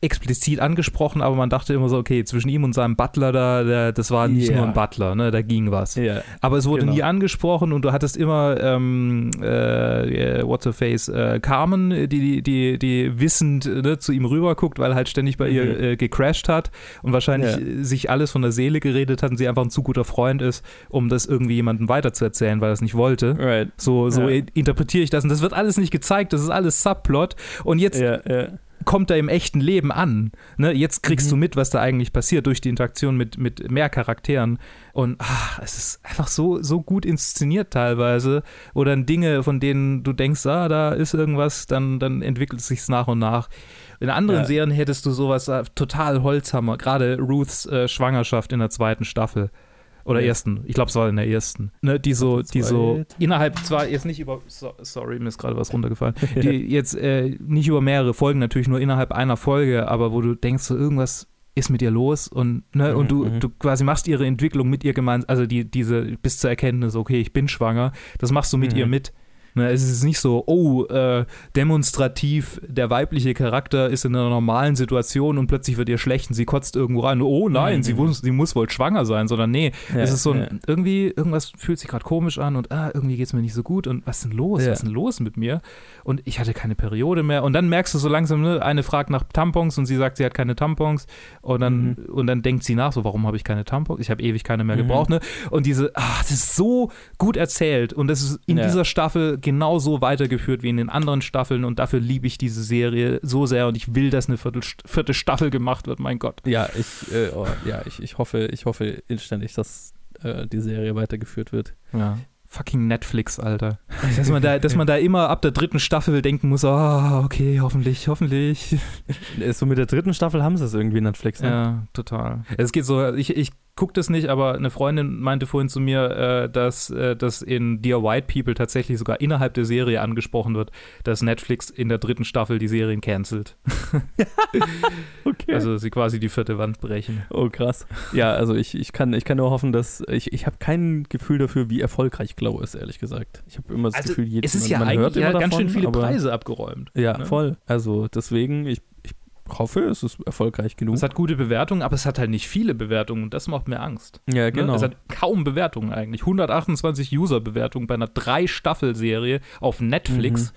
Speaker 2: explizit angesprochen, aber man dachte immer so, okay, zwischen ihm und seinem Butler da, der, das war nicht
Speaker 6: Ja.
Speaker 2: nur ein Butler, ne, da ging was.
Speaker 6: ja.
Speaker 2: Aber es wurde
Speaker 6: Genau.
Speaker 2: nie angesprochen und du hattest immer ähm, äh, äh, What's her face äh, Carmen, die, die, die, die wissend ne, zu ihm rüberguckt, weil er halt ständig bei ihr
Speaker 6: Mhm.
Speaker 2: äh, gecrashed hat und wahrscheinlich äh, sich alles von der Seele geredet hat und sie einfach ein zu guter Freund ist, um das irgendwie jemandem weiterzuerzählen, weil er es nicht wollte.
Speaker 6: Right.
Speaker 2: So, so
Speaker 6: Ja.
Speaker 2: interpretiere ich das und das wird alles nicht gezeigt, das ist alles Subplot und jetzt. Kommt er im echten Leben an. Ne? Jetzt kriegst
Speaker 6: Mhm.
Speaker 2: du mit, was da eigentlich passiert durch die Interaktion mit, mit mehr Charakteren. Und ach, es ist einfach so, so gut inszeniert teilweise. Oder Dinge, von denen du denkst, ah, da ist irgendwas, dann, dann entwickelt es sich nach und nach. In anderen
Speaker 6: Ja.
Speaker 2: Serien hättest du sowas äh, total Holzhammer. Gerade Ruths äh, Schwangerschaft in der zweiten Staffel. Oder
Speaker 6: Ja.
Speaker 2: ersten. Ich glaube, es war in der ersten. Ne, die so, die so innerhalb zwar jetzt nicht über. So, sorry, mir ist gerade was runtergefallen [laughs] die jetzt äh, nicht über mehrere Folgen, natürlich nur innerhalb einer Folge, aber wo du denkst, so irgendwas ist mit ihr los und ne,
Speaker 6: Mhm,
Speaker 2: und du,
Speaker 6: mhm.
Speaker 2: du quasi machst ihre Entwicklung mit ihr gemeinsam, also die, diese bis zur Erkenntnis, okay, ich bin schwanger, das machst du mit
Speaker 6: Mhm.
Speaker 2: ihr mit. Ne, es ist nicht so, oh, äh, demonstrativ, der weibliche Charakter ist in einer normalen Situation und plötzlich wird ihr schlecht und sie kotzt irgendwo rein. Oh nein,
Speaker 6: Mhm.
Speaker 2: sie, muss, sie muss wohl schwanger sein, sondern nee,
Speaker 6: Ja,
Speaker 2: es ist so ein,
Speaker 6: ja.
Speaker 2: irgendwie, irgendwas fühlt sich gerade komisch an und ah, irgendwie geht es mir nicht so gut und was ist denn los?
Speaker 6: Ja.
Speaker 2: Was ist denn los mit mir? Und ich hatte keine Periode mehr. Und dann merkst du so langsam, ne, eine fragt nach Tampons und sie sagt, sie hat keine Tampons. Und dann, und dann denkt sie nach, so, warum habe ich keine Tampons? Ich habe ewig keine mehr
Speaker 6: Mhm.
Speaker 2: gebraucht. Ne? Und diese, ah, das ist so gut erzählt. Und das ist in dieser Staffel genauso weitergeführt wie in den anderen Staffeln. Und dafür liebe ich diese Serie so sehr. Und ich will, dass eine vierte, vierte Staffel gemacht wird, mein Gott.
Speaker 6: Ja, ich, äh, oh, ja, ich, ich hoffe, ich hoffe inständig, dass äh, die Serie weitergeführt wird.
Speaker 2: Ja. Fucking Netflix, Alter. [laughs] Dass man, da, dass man da immer ab der dritten Staffel denken muss, ah, okay, hoffentlich, hoffentlich.
Speaker 6: Äh, So mit der dritten Staffel haben sie es irgendwie Netflix. Ne?
Speaker 2: Ja, total. Es geht so, ich, ich gucke das nicht, aber eine Freundin meinte vorhin zu mir, äh, dass äh, das in Dear White People tatsächlich sogar innerhalb der Serie angesprochen wird, dass Netflix in der dritten Staffel die Serien cancelt. [laughs]
Speaker 6: Okay.
Speaker 2: Also sie quasi die vierte Wand brechen.
Speaker 6: oh, krass. Ja, also ich, ich, kann, ich kann nur hoffen, dass ich, ich habe kein Gefühl dafür, wie erfolgreich Glow ist, ehrlich gesagt. Ich habe immer das Gefühl, jedes
Speaker 2: Also es ist ja
Speaker 6: man, man hört
Speaker 2: eigentlich
Speaker 6: immer
Speaker 2: ja ganz
Speaker 6: davon,
Speaker 2: schön viele
Speaker 6: aber,
Speaker 2: Preise abgeräumt.
Speaker 6: Ja,
Speaker 2: ne?
Speaker 6: voll. Also deswegen, ich hoffe, es ist erfolgreich genug.
Speaker 2: Es hat gute Bewertungen, aber es hat halt nicht viele Bewertungen und das macht mir Angst.
Speaker 6: ja,
Speaker 2: Ne?
Speaker 6: genau.
Speaker 2: Es hat kaum Bewertungen eigentlich. 128 User-Bewertungen bei einer Drei-Staffel-Serie auf Netflix.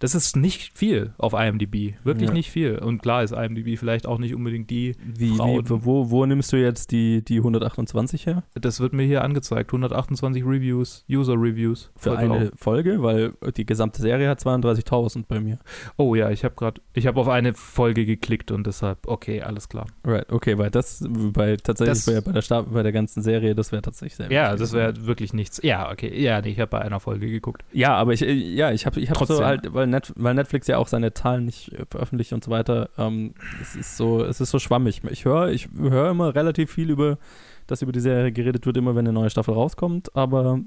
Speaker 2: Das ist nicht viel auf IMDb. Wirklich.
Speaker 6: Ja.
Speaker 2: nicht viel. Und klar ist IMDb vielleicht auch nicht unbedingt die
Speaker 6: wie,
Speaker 2: Frauen.
Speaker 6: wie, wo, wo nimmst du jetzt die, die 128 her?
Speaker 2: Das wird mir hier angezeigt. 128 Reviews, User-Reviews.
Speaker 6: Für
Speaker 2: Voll
Speaker 6: eine
Speaker 2: drauf.
Speaker 6: Folge? Weil die gesamte Serie hat 32.000 bei mir.
Speaker 2: Oh ja, ich habe gerade, ich habe auf eine Folge geklickt und deshalb, okay, alles klar.
Speaker 6: Right, okay, weil das bei tatsächlich
Speaker 2: Das-
Speaker 6: bei, der Stab, bei der ganzen Serie, das wäre tatsächlich sehr
Speaker 2: Ja, das wäre wirklich nichts. Ja, okay. Ja, nee, ich habe bei einer Folge geguckt.
Speaker 6: Ja, aber ich, äh, ja, ich habe ich hab so halt, weil, Net, weil Netflix ja auch seine Zahlen nicht äh, veröffentlicht und so weiter, ähm, es ist so, es ist so schwammig. Ich höre, ich höre immer relativ viel über, dass über die Serie geredet wird, immer wenn eine neue Staffel rauskommt, aber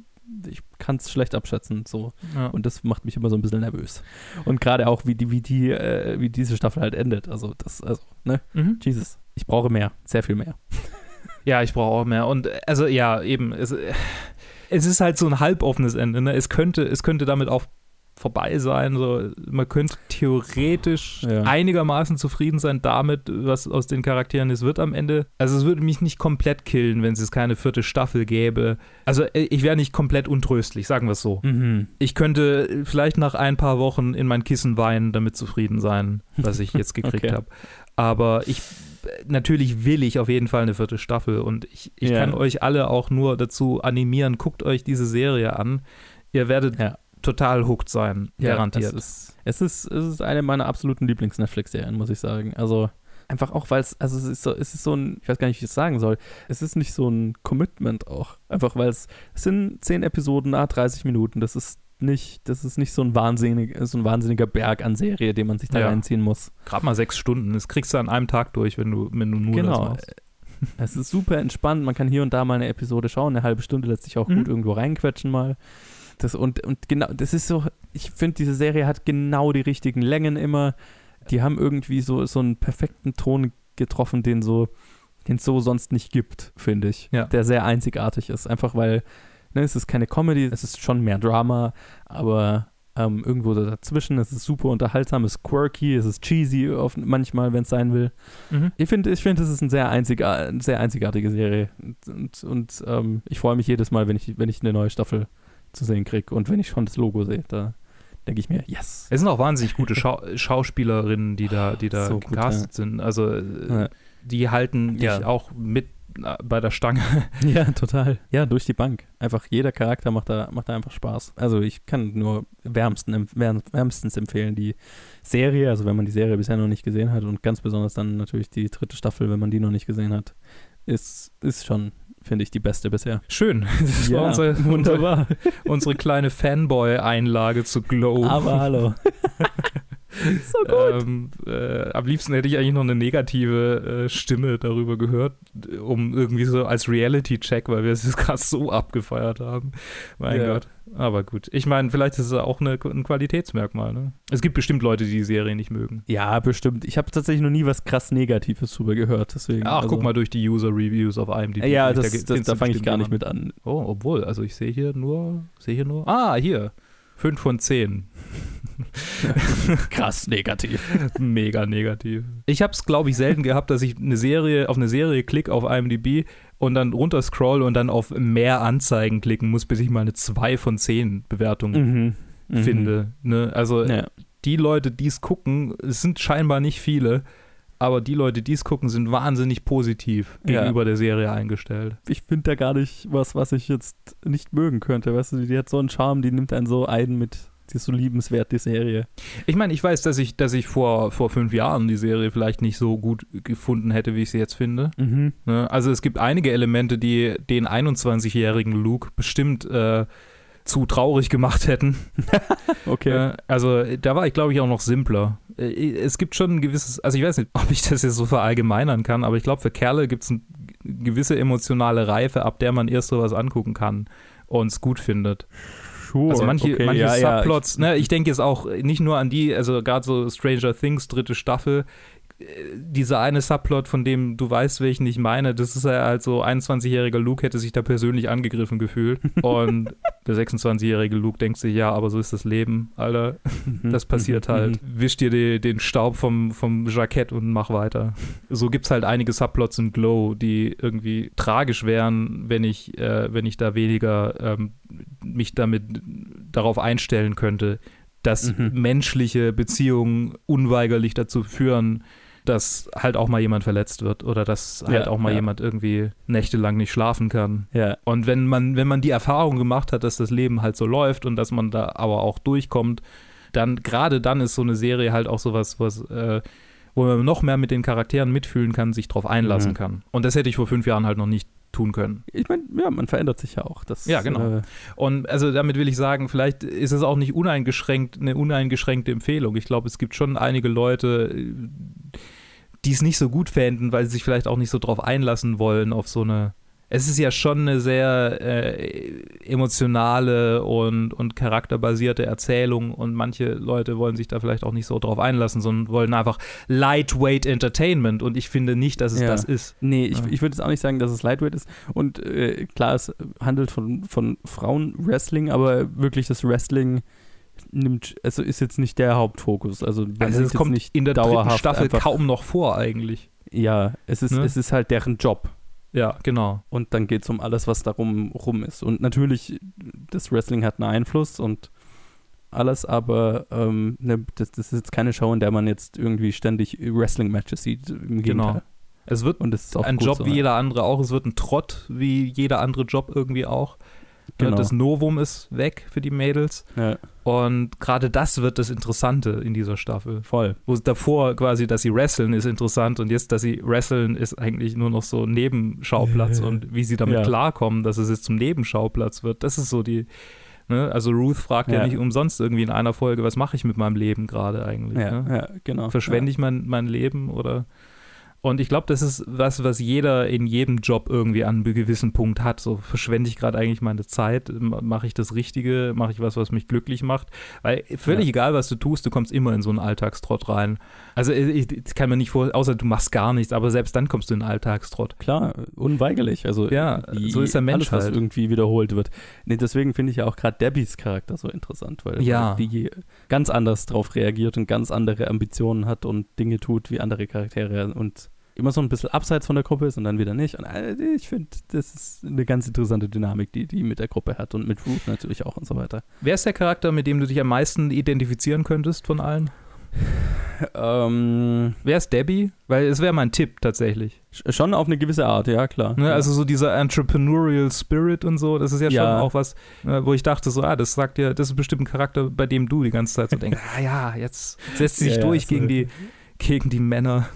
Speaker 6: ich kann es schlecht abschätzen, so.
Speaker 2: Ja.
Speaker 6: Und das macht mich immer so ein bisschen nervös. Und gerade auch, wie die, wie die, äh, wie diese Staffel halt endet. Also, das, also, ne?
Speaker 2: Mhm.
Speaker 6: Jesus. Ich brauche mehr. Sehr viel mehr. [laughs]
Speaker 2: Ja, ich brauche auch mehr. Und äh, also ja, eben, es, äh, es ist halt so ein halboffenes Ende. Ne? Es, könnte, es könnte damit auch vorbei sein. So. Man könnte theoretisch
Speaker 6: Ja.
Speaker 2: einigermaßen zufrieden sein damit, was aus den Charakteren es wird am Ende. Also es würde mich nicht komplett killen, wenn es jetzt keine vierte Staffel gäbe. Also äh, ich wäre nicht komplett untröstlich, sagen wir es so.
Speaker 6: Mhm.
Speaker 2: Ich könnte vielleicht nach ein paar Wochen in mein Kissen weinen, damit zufrieden sein, was ich jetzt [laughs] gekriegt
Speaker 6: Okay.
Speaker 2: habe. Aber ich natürlich will ich auf jeden Fall eine vierte Staffel und ich, ich
Speaker 6: Ja.
Speaker 2: kann euch alle auch nur dazu animieren, guckt euch diese Serie an. Ihr werdet
Speaker 6: Ja.
Speaker 2: Total hooked sein, garantiert.
Speaker 6: Es ist, es ist, es ist eine meiner absoluten Lieblings-Netflix-Serien, muss ich sagen. Also einfach auch, weil es, also es ist so, es ist so ein, ich weiß gar nicht, wie ich es sagen soll. Es ist nicht so ein Commitment auch. Einfach weil es, es sind zehn Episoden, ah, 30 Minuten. Das ist nicht, das ist nicht so ein wahnsinnig, so ein wahnsinniger Berg an Serie, den man sich da
Speaker 2: Ja.
Speaker 6: reinziehen muss.
Speaker 2: Gerade mal sechs Stunden. Das kriegst du an einem Tag durch, wenn du, wenn du nur das
Speaker 6: Genau.
Speaker 2: machst. [laughs]
Speaker 6: Es ist super entspannt. Man kann hier und da mal eine Episode schauen. Eine halbe Stunde lässt sich auch
Speaker 2: Mhm.
Speaker 6: gut irgendwo reinquetschen mal. Das, und, und genau, das ist so, ich finde, diese Serie hat genau die richtigen Längen immer. Die haben irgendwie so, so einen perfekten Ton getroffen, den so, den es so sonst nicht gibt, finde ich.
Speaker 2: Ja.
Speaker 6: Der sehr einzigartig ist. Einfach weil, ne, es ist keine Comedy, es ist schon mehr Drama, aber ähm, irgendwo dazwischen, es ist super unterhaltsam, es ist quirky, es ist cheesy auf, manchmal, wenn es sein will.
Speaker 2: Mhm.
Speaker 6: Ich finde, ich find, es ist eine sehr, einziga eine sehr einzigartige Serie. Und, und, und ähm, ich freue mich jedes Mal, wenn ich, wenn ich eine neue Staffel zu sehen kriege. Und wenn ich schon das Logo sehe, da denke ich mir, yes.
Speaker 2: Es sind auch wahnsinnig gute Schau [laughs] Schauspielerinnen, die da, die da
Speaker 6: So gut,
Speaker 2: gecastet sind. Also äh,
Speaker 6: Ja.
Speaker 2: die halten dich
Speaker 6: Ja.
Speaker 2: auch mit äh, bei der Stange. [laughs]
Speaker 6: Ja, total. [laughs] Ja, durch die Bank. Einfach jeder Charakter macht da, macht da einfach Spaß. Also ich kann nur wärmsten, wärmstens empfehlen die Serie, also wenn man die Serie bisher noch nicht gesehen hat und ganz besonders dann natürlich die dritte Staffel, wenn man die noch nicht gesehen hat, ist, ist schon, finde ich, die beste bisher.
Speaker 2: Schön. [laughs] Das war unsere,
Speaker 6: wunderbar.
Speaker 2: unsere kleine Fanboy-Einlage zu Glow.
Speaker 6: Aber hallo. [laughs] [laughs] so gut.
Speaker 2: Ähm, äh, am liebsten hätte ich eigentlich noch eine negative äh, Stimme darüber gehört, um irgendwie so als Reality-Check, weil wir es [laughs] jetzt gerade so abgefeiert haben. Mein
Speaker 6: Ja.
Speaker 2: Gott. Aber gut. Ich meine, vielleicht ist es auch eine, ein Qualitätsmerkmal. Ne? Es gibt bestimmt Leute, die die Serie nicht mögen.
Speaker 6: Ja, bestimmt. Ich habe tatsächlich noch nie was krass Negatives drüber gehört. Deswegen,
Speaker 2: Ach,
Speaker 6: also,
Speaker 2: guck mal durch die User-Reviews auf IMDb.
Speaker 6: Ja,
Speaker 2: Da
Speaker 6: das,
Speaker 2: du
Speaker 6: da fange ich gar nicht mit an.
Speaker 2: Oh, obwohl, also ich sehe hier nur, sehe hier nur, ah, hier, 5 von 10. [laughs]
Speaker 6: Krass negativ.
Speaker 2: Mega negativ. Ich habe es, glaube ich, selten gehabt, dass ich eine Serie auf eine Serie klicke auf IMDb und dann runter scroll und dann auf mehr Anzeigen klicken muss, bis ich mal eine 2 von 10 Bewertung
Speaker 6: Mhm. Mhm.
Speaker 2: finde. Ne? Also
Speaker 6: Ja.
Speaker 2: die Leute, die es gucken, es sind scheinbar nicht viele, aber die Leute, die es gucken, sind wahnsinnig positiv
Speaker 6: Ja.
Speaker 2: gegenüber der Serie eingestellt.
Speaker 6: Ich finde da gar nicht was, was ich jetzt nicht mögen könnte. Weißt du, die hat so einen Charme, die nimmt einen so ein mit. Die ist so liebenswert, die Serie.
Speaker 2: Ich meine, ich weiß, dass ich, dass ich vor, vor fünf Jahren die Serie vielleicht nicht so gut gefunden hätte, wie ich sie jetzt finde.
Speaker 6: Mhm.
Speaker 2: Ne? Also es gibt einige Elemente, die den 21-jährigen Luke bestimmt äh, zu traurig gemacht hätten. [laughs]
Speaker 6: Okay.
Speaker 2: Äh, also da war ich, glaube ich, auch noch simpler. Äh, Es gibt schon ein gewisses, also ich weiß nicht, [laughs] ob ich das jetzt so verallgemeinern kann, aber ich glaube, für Kerle gibt es ein, gewisse emotionale Reife, ab der man erst sowas angucken kann und es gut findet.
Speaker 6: Sure,
Speaker 2: Also manche,
Speaker 6: okay,
Speaker 2: manche
Speaker 6: ja, ja,
Speaker 2: Subplots, ne, ich denke jetzt auch nicht nur an die, also gerade so Stranger Things, dritte Staffel, dieser eine Subplot, von dem du weißt, welchen ich meine, das ist ja halt so, 21-jähriger Luke hätte sich da persönlich angegriffen gefühlt [laughs] und der 26-jährige Luke denkt sich, ja, aber so ist das Leben, Alter, das passiert halt. Wisch dir die, den Staub vom, vom Jackett und mach weiter. So gibt's halt einige Subplots in Glow, die irgendwie tragisch wären, wenn ich, äh, wenn ich da weniger ähm, mich damit darauf einstellen könnte, dass
Speaker 6: Mhm.
Speaker 2: menschliche Beziehungen unweigerlich dazu führen, dass halt auch mal jemand verletzt wird oder dass halt
Speaker 6: Ja,
Speaker 2: auch mal
Speaker 6: ja.
Speaker 2: jemand irgendwie nächtelang nicht schlafen kann.
Speaker 6: Ja,
Speaker 2: Und wenn man, wenn man die Erfahrung gemacht hat, dass das Leben halt so läuft und dass man da aber auch durchkommt, dann gerade dann ist so eine Serie halt auch sowas, was, äh, wo man noch mehr mit den Charakteren mitfühlen kann, sich drauf einlassen
Speaker 6: Mhm.
Speaker 2: kann. Und das hätte ich vor fünf Jahren halt noch nicht tun können.
Speaker 6: ich meine, ja, man verändert sich ja auch. Das,
Speaker 2: Ja, genau.
Speaker 6: Äh,
Speaker 2: Und also damit will ich sagen, vielleicht ist es auch nicht uneingeschränkt, eine uneingeschränkte Empfehlung. Ich glaube, es gibt schon einige Leute, die es nicht so gut fänden, weil sie sich vielleicht auch nicht so drauf einlassen wollen auf so eine. Es ist ja schon eine sehr äh, emotionale und, und charakterbasierte Erzählung und manche Leute wollen sich da vielleicht auch nicht so drauf einlassen, sondern wollen einfach Lightweight Entertainment und ich finde nicht, dass es
Speaker 6: Ja.
Speaker 2: das ist.
Speaker 6: Nee, ich,
Speaker 2: Ja.
Speaker 6: ich würde jetzt auch nicht sagen, dass es Lightweight ist. Und äh, klar, es handelt von, von Frauenwrestling, aber wirklich das Wrestling nimmt, also ist jetzt nicht der Hauptfokus. Also,
Speaker 2: Also es kommt
Speaker 6: nicht
Speaker 2: in der dritten Staffel
Speaker 6: einfach,
Speaker 2: kaum noch vor eigentlich.
Speaker 6: Ja, es ist,
Speaker 2: Ne?
Speaker 6: es ist halt deren Job.
Speaker 2: Ja, genau.
Speaker 6: Und dann geht es um alles, was darum rum ist. Und natürlich, das Wrestling hat einen Einfluss und alles, aber ähm, ne, das, das ist jetzt keine Show, in der man jetzt irgendwie ständig Wrestling-Matches sieht. Im
Speaker 2: Genau. Es wird
Speaker 6: Und das ist auch
Speaker 2: ein Job
Speaker 6: so,
Speaker 2: wie
Speaker 6: ja.
Speaker 2: jeder andere auch. Es wird ein Trott wie jeder andere Job irgendwie auch. Ja,
Speaker 6: Genau.
Speaker 2: Das Novum ist weg für die Mädels.
Speaker 6: Ja,
Speaker 2: Und gerade das wird das Interessante in dieser Staffel.
Speaker 6: voll.
Speaker 2: Wo davor quasi, dass sie wresteln, ist interessant und jetzt, dass sie wresteln, ist eigentlich nur noch so Nebenschauplatz und wie sie damit
Speaker 6: Ja.
Speaker 2: klarkommen, dass es jetzt zum Nebenschauplatz wird. Das ist so die. Ne? Also Ruth fragt ja.
Speaker 6: Ja.
Speaker 2: nicht umsonst irgendwie in einer Folge, was mache ich mit meinem Leben gerade eigentlich?
Speaker 6: Ja,
Speaker 2: ne?
Speaker 6: ja genau.
Speaker 2: Verschwende ich mein, mein Leben oder und ich glaube, das ist was, was jeder in jedem Job irgendwie an einem gewissen Punkt hat. So verschwende ich gerade eigentlich meine Zeit, mache ich das Richtige, mache ich was, was mich glücklich macht. Weil völlig
Speaker 6: Ja.
Speaker 2: egal, was du tust, du kommst immer in so einen Alltagstrott rein. Also ich, ich kann mir nicht vor, außer du machst gar nichts, aber selbst dann kommst du in einen Alltagstrott.
Speaker 6: Klar, unweigerlich. Also
Speaker 2: Ja, so ist der Mensch
Speaker 6: alles, was
Speaker 2: halt.
Speaker 6: irgendwie wiederholt wird. Nee, deswegen finde ich ja auch gerade Debbys Charakter so interessant, weil,
Speaker 2: Ja.
Speaker 6: die ganz anders drauf reagiert und ganz andere Ambitionen hat und Dinge tut wie andere Charaktere und immer so ein bisschen abseits von der Gruppe ist und dann wieder nicht. Und äh, ich finde, das ist eine ganz interessante Dynamik, die die mit der Gruppe hat und mit Ruth natürlich auch und so weiter.
Speaker 2: Wer ist der Charakter, mit dem du dich am meisten identifizieren könntest von allen?
Speaker 6: Ähm,
Speaker 2: Wer ist Debbie? Weil es wäre mein Tipp tatsächlich.
Speaker 6: sch- schon auf eine gewisse Art, ja klar.
Speaker 2: Ne. Also so dieser Entrepreneurial Spirit und so, das ist ja,
Speaker 6: Ja.
Speaker 2: schon auch was, äh, wo ich dachte, so, ah, das sagt ja, das ist bestimmt ein Charakter, bei dem du die ganze Zeit so denkst, [laughs] ah ja, jetzt setzt sie sich
Speaker 6: Ja,
Speaker 2: durch gegen die gegen die Männer.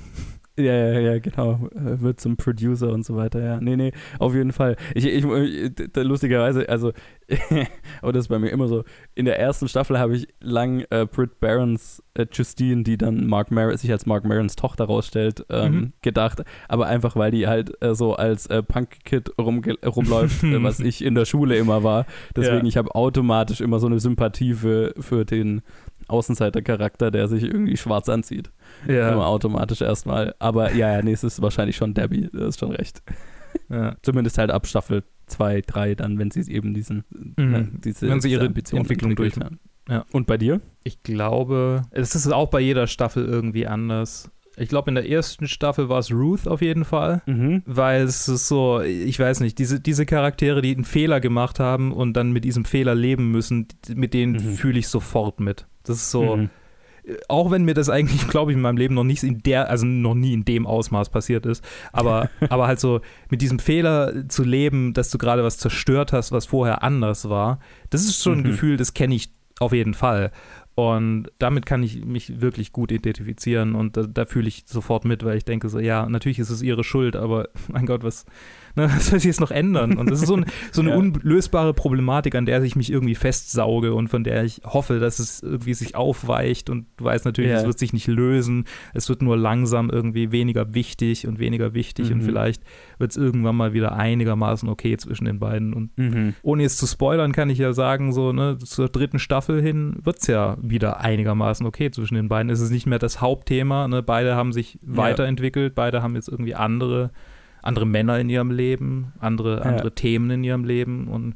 Speaker 6: Ja, ja, ja, genau. Äh, Wird zum Producer und so weiter, ja. Nee, nee, auf jeden Fall. Ich, ich, äh, lustigerweise, also, [laughs] aber das ist bei mir immer so, in der ersten Staffel habe ich lang äh, Britt Barons äh, Justine, die dann Mark Mar sich als Mark Marons Tochter rausstellt, ähm,
Speaker 2: Mhm.
Speaker 6: gedacht. Aber einfach, weil die halt äh, so als äh, Punk-Kid rumläuft, [laughs] äh, was ich in der Schule immer war. Deswegen,
Speaker 2: Ja.
Speaker 6: ich habe automatisch immer so eine Sympathie für, für den Außenseiter-Charakter, der sich irgendwie schwarz anzieht. Immer automatisch erstmal. Aber ja, ja, nee, es ist wahrscheinlich schon Debbie, das ist schon recht.
Speaker 2: ja.
Speaker 6: Zumindest halt ab Staffel 2, 3, dann, wenn sie eben diesen,
Speaker 2: Mhm.
Speaker 6: ne, diese,
Speaker 2: Wenn sie ihre
Speaker 6: diese Ambitionen
Speaker 2: Entwicklung
Speaker 6: entwickelt
Speaker 2: durch-
Speaker 6: haben.
Speaker 2: Ja.
Speaker 6: Und bei dir?
Speaker 2: Ich glaube, es ist auch bei jeder Staffel irgendwie anders. Ich glaube, in der ersten Staffel war es Ruth auf jeden Fall.
Speaker 6: Mhm.
Speaker 2: Weil es ist so, ich weiß nicht, diese, diese Charaktere, die einen Fehler gemacht haben und dann mit diesem Fehler leben müssen, mit denen
Speaker 6: Mhm.
Speaker 2: fühle ich sofort mit. Das ist so,
Speaker 6: Mhm.
Speaker 2: auch wenn mir das eigentlich, [laughs] glaube ich, in meinem Leben noch nicht in der, also noch nie in dem Ausmaß passiert ist, aber, [laughs] aber halt so mit diesem Fehler zu leben, dass du gerade was zerstört hast, was vorher anders war, das ist schon ein
Speaker 6: Mhm.
Speaker 2: Gefühl, das kenne ich auf jeden Fall. Und damit kann ich mich wirklich gut identifizieren und da, da fühle ich sofort mit, weil ich denke so, ja, natürlich ist es ihre Schuld, aber [laughs] mein Gott, was, ne, was [laughs] soll sie jetzt noch ändern? Und das ist so, ein, so eine [laughs]
Speaker 6: Ja.
Speaker 2: unlösbare Problematik, an der ich mich irgendwie festsauge und von der ich hoffe, dass es irgendwie sich aufweicht und du weißt natürlich,
Speaker 6: Ja.
Speaker 2: es wird sich nicht lösen, es wird nur langsam irgendwie weniger wichtig und weniger wichtig und
Speaker 6: Mhm.
Speaker 2: vielleicht wird es irgendwann mal wieder einigermaßen okay zwischen den beiden und
Speaker 6: Mhm.
Speaker 2: ohne jetzt zu spoilern, kann ich ja sagen, so, ne, zur dritten Staffel hin wird es ja wieder einigermaßen okay zwischen den beiden. Es ist nicht mehr das Hauptthema, ne? Beide haben sich weiterentwickelt, beide haben jetzt irgendwie andere, andere Männer in ihrem Leben, andere, andere Themen in ihrem Leben und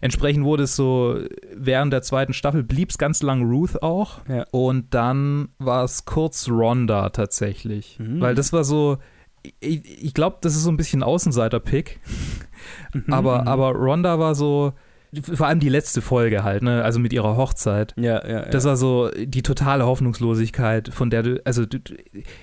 Speaker 2: entsprechend wurde es so, während der zweiten Staffel blieb es ganz lang Ruth auch
Speaker 6: Ja.
Speaker 2: und dann war es kurz Ronda tatsächlich,
Speaker 6: Mhm.
Speaker 2: weil das war so, ich, ich glaube, das ist so ein bisschen Außenseiter-Pick,
Speaker 6: Mhm.
Speaker 2: aber, aber Ronda war so, vor allem die letzte Folge halt, ne, also mit ihrer Hochzeit.
Speaker 6: Ja, ja, ja.
Speaker 2: Das war so die totale Hoffnungslosigkeit, von der du, also du-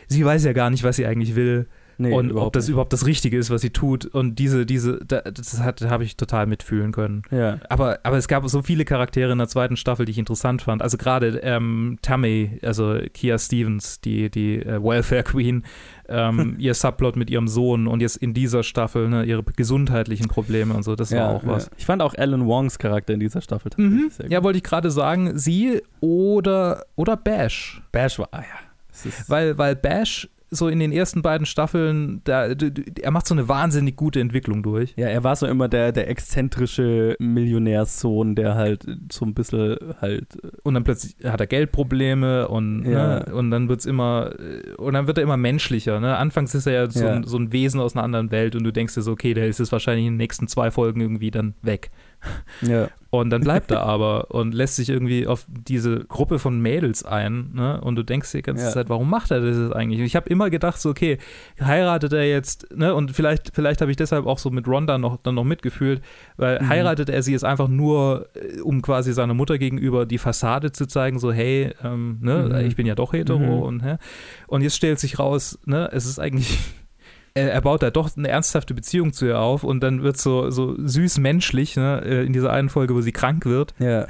Speaker 2: sie weiß ja gar nicht, was sie eigentlich will
Speaker 6: nee,
Speaker 2: und ob das
Speaker 6: nicht.
Speaker 2: überhaupt das Richtige ist, was sie tut. Und diese, diese, da- das habe ich total mitfühlen können.
Speaker 6: Ja.
Speaker 2: Aber, aber es gab so viele Charaktere in der zweiten Staffel, die ich interessant fand. Also gerade ähm, Tammy, also Kia Stevens, die, die äh, Welfare Queen, ähm, [laughs] ihr Subplot mit ihrem Sohn und jetzt in dieser Staffel ne, ihre gesundheitlichen Probleme und so, das
Speaker 6: ja,
Speaker 2: war auch was.
Speaker 6: Ja. Ich fand auch Alan Wongs Charakter in dieser Staffel tatsächlich
Speaker 2: Mhm.
Speaker 6: sehr gut.
Speaker 2: Ja, wollte ich gerade sagen, sie oder, oder Bash.
Speaker 6: Bash war, ah ja.
Speaker 2: Weil, weil Bash so in den ersten beiden Staffeln, da, er macht so eine wahnsinnig gute Entwicklung durch.
Speaker 6: ja, er war so immer der, der exzentrische Millionärssohn, der halt so ein bisschen halt
Speaker 2: Und dann plötzlich hat er Geldprobleme und,
Speaker 6: Ja.
Speaker 2: ne, und dann wird's immer, äh, und dann wird er immer menschlicher. Ne? Anfangs ist er ja so,
Speaker 6: Ja.
Speaker 2: Ein, so ein Wesen aus einer anderen Welt und du denkst dir so, okay, der ist jetzt wahrscheinlich in den nächsten zwei Folgen irgendwie dann weg.
Speaker 6: Ja,
Speaker 2: Und dann bleibt er aber und lässt sich irgendwie auf diese Gruppe von Mädels ein. Ne? Und du denkst dir die ganze
Speaker 6: Ja.
Speaker 2: Zeit, warum macht er das jetzt eigentlich? Ich habe immer gedacht, so, okay, heiratet er jetzt, ne? Und vielleicht, vielleicht habe ich deshalb auch so mit Ronda noch, dann noch mitgefühlt, weil
Speaker 6: Mhm.
Speaker 2: heiratet er sie jetzt einfach nur, äh, um quasi seiner Mutter gegenüber die Fassade zu zeigen, so, hey, ähm, ne,
Speaker 6: Mhm.
Speaker 2: ich bin ja doch hetero
Speaker 6: Mhm.
Speaker 2: und, hä? und jetzt stellt sich raus, ne, es ist eigentlich. Er, er baut da doch eine ernsthafte Beziehung zu ihr auf und dann wird so, so süß menschlich, ne, äh, in dieser einen Folge, wo sie krank wird.
Speaker 6: ja.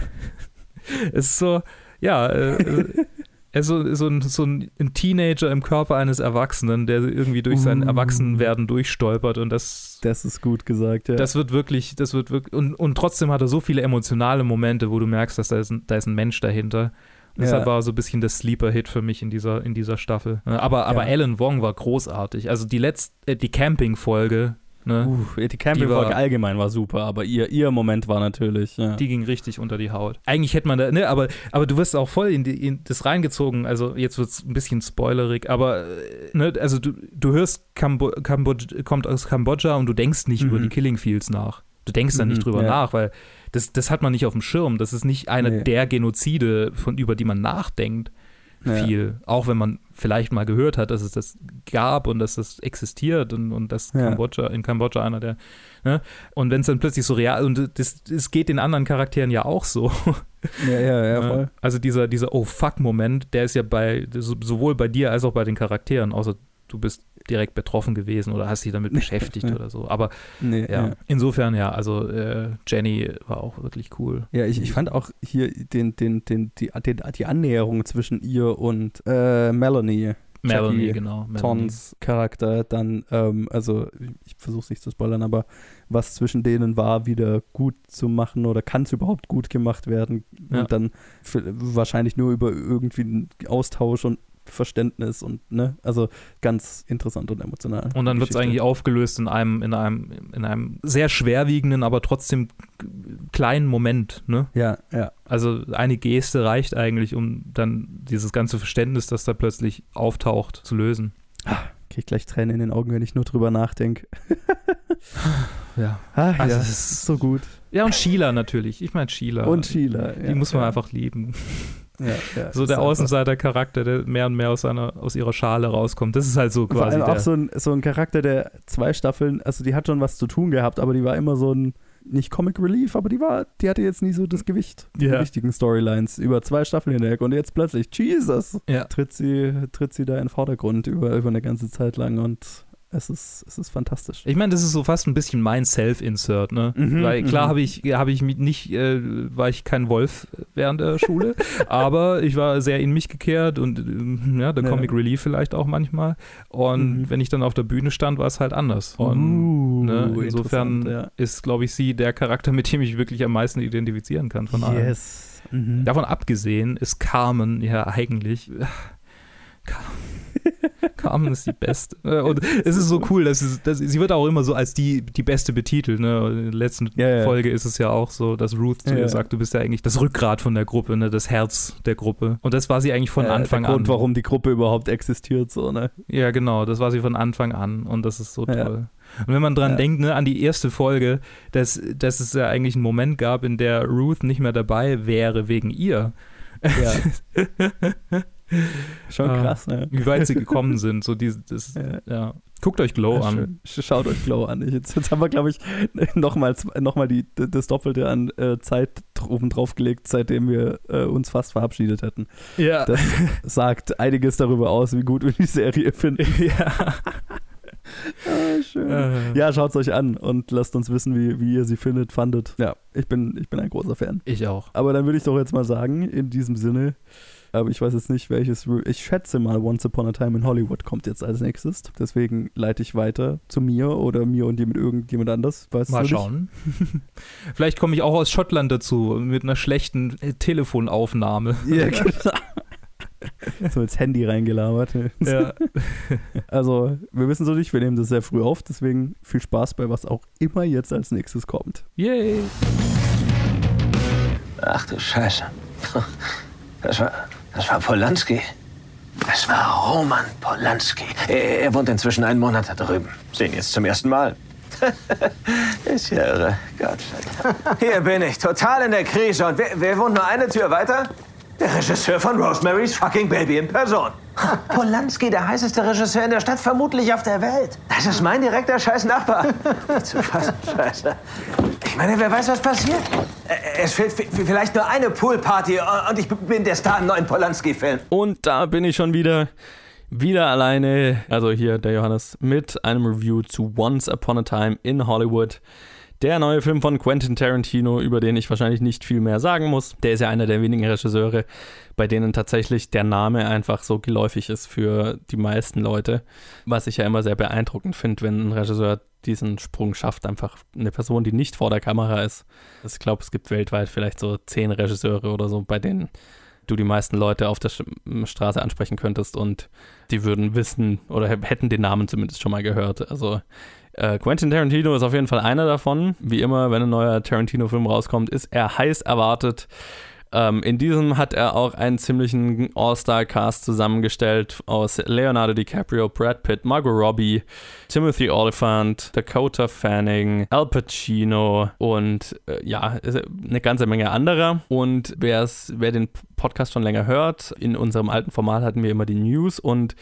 Speaker 2: Es ist so, ja, äh, [laughs] äh, so, so, ein, so ein Teenager im Körper eines Erwachsenen, der irgendwie durch sein
Speaker 6: Uh.
Speaker 2: Erwachsenwerden durchstolpert und das,
Speaker 6: Das ist gut gesagt, ja.
Speaker 2: das wird wirklich, das wird wirklich, und, und trotzdem hat er so viele emotionale Momente, wo du merkst, dass da ist ein, da ist ein Mensch dahinter.
Speaker 6: Ja.
Speaker 2: Deshalb war so ein bisschen das Sleeper-Hit für mich in dieser, in dieser Staffel. Ne, Aber, aber
Speaker 6: Ja.
Speaker 2: Alan Wong war großartig. Also die letzte, äh, die Camping-Folge, ne,
Speaker 6: Uh, die Camping-Folge allgemein war super, aber ihr, ihr Moment war natürlich. Ja.
Speaker 2: Die ging richtig unter die Haut. Eigentlich hätte man da, ne, aber, aber du wirst auch voll in, die, in das reingezogen. Also jetzt wird es ein bisschen spoilerig, aber äh, ne, also du, du hörst, Kambo Kambodsch kommt aus Kambodscha und du denkst nicht
Speaker 6: Mhm.
Speaker 2: über die Killing Fields nach. Du denkst da
Speaker 6: Mhm,
Speaker 2: nicht drüber
Speaker 6: ja.
Speaker 2: nach, weil das, das hat man nicht auf dem Schirm. Das ist nicht einer
Speaker 6: Nee.
Speaker 2: der Genozide, von, über die man nachdenkt.
Speaker 6: Ja.
Speaker 2: Viel. Auch wenn man vielleicht mal gehört hat, dass es das gab und dass das existiert und, und dass
Speaker 6: Ja.
Speaker 2: Kambodscha, in Kambodscha einer der. Ne? Und wenn es dann plötzlich so real, und das, das geht den anderen Charakteren ja auch so.
Speaker 6: ja, ja, ja, voll.
Speaker 2: Also dieser, dieser Oh fuck-Moment, der ist ja bei so- sowohl bei dir als auch bei den Charakteren, außer du bist direkt betroffen gewesen oder hast dich damit [laughs] beschäftigt oder so. Aber
Speaker 6: Nee,
Speaker 2: ja,
Speaker 6: ja.
Speaker 2: insofern ja, also äh, Jenny war auch wirklich cool.
Speaker 6: Ja, ich, ich fand auch hier den, den, den, die, den, die Annäherung zwischen ihr und äh, Melanie.
Speaker 2: Melanie,
Speaker 6: Jackie
Speaker 2: genau. Melanie.
Speaker 6: Tons Charakter dann, ähm, also ich versuche es nicht zu spoilern, aber was zwischen denen war, wieder gut zu machen oder kann es überhaupt gut gemacht werden
Speaker 2: Ja.
Speaker 6: und dann für, wahrscheinlich nur über irgendwie einen Austausch und Verständnis und ne, also ganz interessant und emotional.
Speaker 2: Und dann wird es eigentlich aufgelöst in einem, in einem, in einem sehr schwerwiegenden, aber trotzdem kleinen Moment, ne?
Speaker 6: Ja, ja.
Speaker 2: Also eine Geste reicht eigentlich, um dann dieses ganze Verständnis, das da plötzlich auftaucht, zu lösen.
Speaker 6: Krieg gleich Tränen in den Augen, wenn ich nur drüber nachdenke. [laughs]
Speaker 2: Ja.
Speaker 6: Ah,
Speaker 2: Also
Speaker 6: ja,
Speaker 2: es ist-
Speaker 6: so gut.
Speaker 2: Ja, und Sheila natürlich. Ich meine Sheila.
Speaker 6: Und Sheila.
Speaker 2: Die muss man einfach lieben.
Speaker 6: Ja, ja,
Speaker 2: So der Außenseiter-Charakter, der mehr und mehr aus, seiner, aus ihrer Schale rauskommt. Das ist halt so
Speaker 6: Vor
Speaker 2: quasi
Speaker 6: allem
Speaker 2: der.
Speaker 6: auch so ein, so ein Charakter, der zwei Staffeln, also die hat schon was zu tun gehabt, aber die war immer so ein, nicht Comic Relief, aber die war, die hatte jetzt nie so das Gewicht, die
Speaker 2: Ja.
Speaker 6: wichtigen Storylines über zwei Staffeln hinweg und jetzt plötzlich, Jesus,
Speaker 2: Ja.
Speaker 6: tritt sie, tritt sie da in den Vordergrund über, über eine ganze Zeit lang und Es ist, es ist fantastisch.
Speaker 2: Ich meine, das ist so fast ein bisschen mein Self-Insert, ne?
Speaker 6: Mhm,
Speaker 2: Weil klar
Speaker 6: mhm.
Speaker 2: habe ich, habe ich mich nicht, äh, war ich kein Wolf während der Schule, [laughs] aber ich war sehr in mich gekehrt und ähm, ja, der
Speaker 6: Ja.
Speaker 2: Comic Relief vielleicht auch manchmal. Und
Speaker 6: Mhm.
Speaker 2: wenn ich dann auf der Bühne stand, war es halt anders. Und
Speaker 6: Uh,
Speaker 2: ne, insofern
Speaker 6: interessant,
Speaker 2: ist, glaube ich, sie der Charakter, mit dem ich wirklich am meisten identifizieren kann von
Speaker 6: ja.
Speaker 2: allen.
Speaker 6: Yes. Mhm.
Speaker 2: Davon abgesehen ist Carmen ja eigentlich. Car- [laughs] Carmen ist die Beste. Äh, Und es ist so cool, dass, es, dass sie wird auch immer so als die, die Beste betitelt. Ne? Und In der letzten
Speaker 6: Ja, ja.
Speaker 2: Folge ist es ja auch so, dass Ruth zu
Speaker 6: Ja,
Speaker 2: ihr sagt, du bist ja eigentlich das Rückgrat von der Gruppe, ne? das Herz der Gruppe. Und das war sie eigentlich von Anfang
Speaker 6: der Grund,
Speaker 2: an.
Speaker 6: warum die Gruppe überhaupt existiert, so, ne?
Speaker 2: Ja, genau, das war sie von Anfang an und das ist so toll. Und wenn man dran
Speaker 6: Ja.
Speaker 2: denkt, ne, an die erste Folge, dass, dass es ja eigentlich einen Moment gab, in der Ruth nicht mehr dabei wäre wegen ihr.
Speaker 6: Ja. [laughs] [laughs] Schon
Speaker 2: Ah.
Speaker 6: krass, ne?
Speaker 2: wie weit sie gekommen sind. So diese, das, [laughs]
Speaker 6: Ja.
Speaker 2: ja. Guckt euch Glow
Speaker 6: Ja,
Speaker 2: an.
Speaker 6: Schaut euch Glow an. Jetzt, jetzt haben wir, glaube ich, [laughs] nochmal noch mal die, das Doppelte an äh, Zeit oben drauf gelegt, seitdem wir äh, uns fast verabschiedet hätten.
Speaker 2: Ja.
Speaker 6: Das sagt einiges darüber aus, wie gut wir die Serie finden.
Speaker 2: ja.
Speaker 6: Ah, schön.
Speaker 2: Äh.
Speaker 6: Ja, schaut es euch an und lasst uns wissen, wie, wie ihr sie findet, fandet. Ja, ich bin, ich bin ein großer Fan.
Speaker 2: Ich auch.
Speaker 6: Aber dann würde ich doch jetzt mal sagen, in diesem Sinne, aber ich weiß jetzt nicht, welches, ich schätze mal, Once Upon a Time in Hollywood kommt jetzt als nächstes. Deswegen leite ich weiter zu mir oder mir und dir mit irgendjemand anders. Weißt
Speaker 2: Mal schauen. [laughs] Vielleicht komme ich auch aus Schottland dazu mit einer schlechten Telefonaufnahme.
Speaker 6: Ja, genau. [laughs] [laughs] so ins Handy reingelabert.
Speaker 2: Ja. [laughs]
Speaker 6: Also, wir wissen so nicht, wir nehmen das sehr früh auf, deswegen viel Spaß bei was auch immer jetzt als nächstes kommt.
Speaker 2: Yay.
Speaker 3: Ach du Scheiße. Das war, das war Polanski. Das war Roman Polanski. Er, er wohnt inzwischen einen Monat da drüben. Sehen jetzt zum ersten Mal. [laughs] Ist ja irre. Gott sei Dank. Hier bin ich, total in der Krise. Und wer, wer wohnt nur eine Tür weiter? Der Regisseur von Rosemary's fucking Baby in Person. Polanski, der heißeste Regisseur in der Stadt, vermutlich auf der Welt. Das ist mein direkter scheiß Nachbar. [laughs] Zu fassen, Scheiße. Ich meine, wer weiß, was passiert? Äh, Es fehlt vielleicht nur eine Poolparty und ich bin der Star im neuen Polanski-Film.
Speaker 6: Und da bin ich schon wieder, wieder alleine. Also hier der Johannes mit einem Review zu Once Upon a Time in Hollywood. Der neue Film von Quentin Tarantino, über den ich wahrscheinlich nicht viel mehr sagen muss. Der ist ja einer der wenigen Regisseure, bei denen tatsächlich der Name einfach so geläufig ist für die meisten Leute. Was ich ja immer sehr beeindruckend finde, wenn ein Regisseur diesen Sprung schafft, einfach eine Person, die nicht vor der Kamera ist. Ich glaube, es gibt weltweit vielleicht so zehn Regisseure oder so, bei denen du die meisten Leute auf der Straße ansprechen könntest und die würden wissen oder hätten den Namen zumindest schon mal gehört. Also äh, Quentin Tarantino ist auf jeden Fall einer davon. Wie immer, wenn ein neuer Tarantino-Film rauskommt, ist er heiß erwartet. Ähm, in diesem hat er auch einen ziemlichen All-Star-Cast zusammengestellt aus Leonardo DiCaprio, Brad Pitt, Margot Robbie, Timothy Oliphant, Dakota Fanning, Al Pacino und äh, ja, eine ganze Menge anderer. Und wer den Podcast schon länger hört, in unserem alten Format hatten wir immer die News und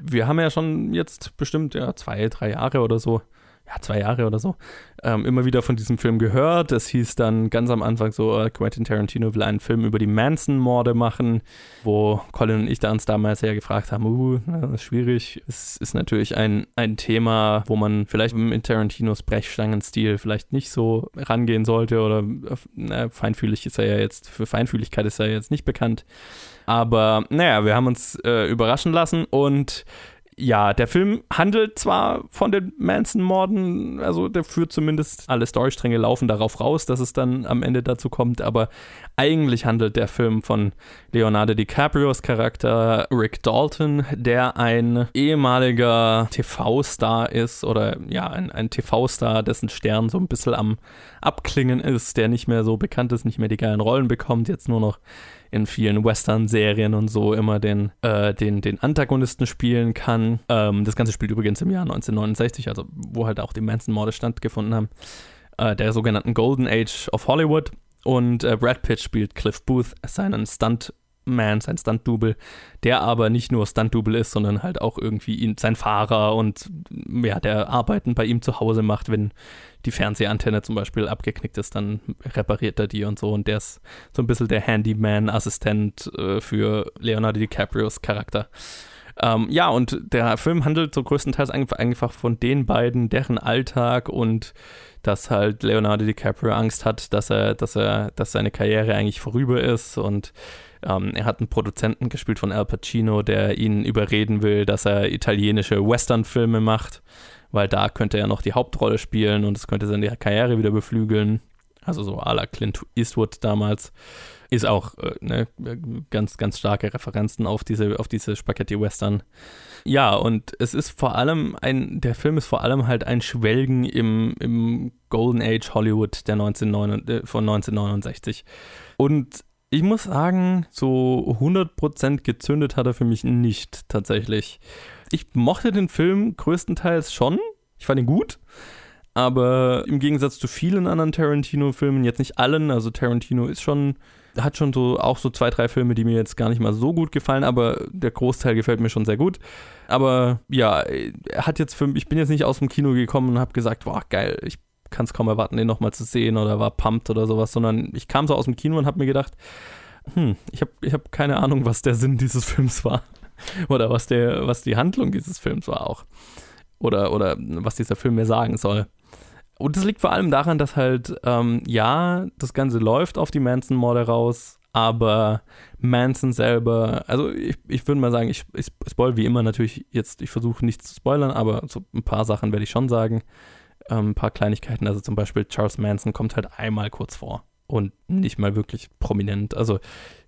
Speaker 6: wir haben ja schon jetzt bestimmt ja, zwei, drei Jahre oder so ja, zwei Jahre oder so, ähm, immer wieder von diesem Film gehört. Es hieß dann ganz am Anfang so, äh, Quentin Tarantino will einen Film über die Manson-Morde machen, wo Colin und ich da uns damals ja gefragt haben, uh, das ist schwierig. Es ist natürlich ein, ein Thema, wo man vielleicht in Tarantinos Brechstangenstil vielleicht nicht so rangehen sollte oder na, feinfühlig ist er ja jetzt, für Feinfühligkeit ist er jetzt nicht bekannt. Aber naja, wir haben uns äh, überraschen lassen und ja, der Film handelt zwar von den Manson-Morden, also der führt zumindest alle Storystränge laufen darauf raus, dass es dann am Ende dazu kommt, aber eigentlich handelt der Film von Leonardo DiCaprios Charakter Rick Dalton, der ein ehemaliger TV-Star ist oder ja, ein, ein TV-Star, dessen Stern so ein bisschen am Abklingen ist, der nicht mehr so bekannt ist, nicht mehr die geilen Rollen bekommt, jetzt nur noch in vielen Western-Serien und so immer den, äh, den, den Antagonisten spielen kann. Ähm, das Ganze spielt übrigens im Jahr 1969, also wo halt auch die Manson-Morde stattgefunden haben. Äh, der sogenannten Golden Age of Hollywood. Und äh, Brad Pitt spielt Cliff Booth, seinen Stuntman, sein Stunt-Double, der aber nicht nur Stunt-Double ist, sondern halt auch irgendwie ihn, sein Fahrer und ja, der Arbeiten bei ihm zu Hause macht, wenn die Fernsehantenne zum Beispiel abgeknickt ist, dann repariert er die und so. Und der ist so ein bisschen der Handyman-Assistent äh, für Leonardo DiCaprios Charakter. Ähm, ja, und der Film handelt so größtenteils einfach von den beiden, deren Alltag und dass halt Leonardo DiCaprio Angst hat, dass er, dass er, dass seine Karriere eigentlich vorüber ist und ähm, er hat einen Produzenten gespielt von Al Pacino, der ihn überreden will, dass er italienische Western-Filme macht, weil da könnte er noch die Hauptrolle spielen und es könnte seine Karriere wieder beflügeln. Also so à la Clint Eastwood damals. Ist auch äh, ne, ganz, ganz starke Referenzen auf diese, auf diese Spaghetti-Western. Ja, und es ist vor allem ein, der Film ist vor allem halt ein Schwelgen im, im Golden Age Hollywood der 19, äh, von 1969. Und ich muss sagen, so 100% gezündet hat er für mich nicht tatsächlich. Ich mochte den Film größtenteils schon. Ich fand ihn gut. Aber im Gegensatz zu vielen anderen Tarantino-Filmen, jetzt nicht allen, also Tarantino ist schon, hat schon so auch so zwei, drei Filme, die mir jetzt gar nicht mal so gut gefallen, aber der Großteil gefällt mir schon sehr gut. Aber ja, er hat jetzt für ich bin jetzt nicht aus dem Kino gekommen und habe gesagt, boah, geil, ich kann es kaum erwarten, den nochmal zu sehen oder war pumped oder sowas, sondern ich kam so aus dem Kino und habe mir gedacht, hm, ich habe ich hab keine Ahnung, was der Sinn dieses [laughs] Films war. oder was, der, was die Handlung dieses Films war auch. Oder, oder was dieser Film mir sagen soll. Und das liegt vor allem daran, dass halt, ähm, ja, das Ganze läuft auf die Manson-Morde raus, aber Manson selber, also ich, ich würde mal sagen, ich, ich spoil wie immer natürlich jetzt, ich versuche nichts zu spoilern, aber so ein paar Sachen werde ich schon sagen. Ähm, ein paar Kleinigkeiten, also zum Beispiel Charles Manson kommt halt einmal kurz vor und nicht mal wirklich prominent. Also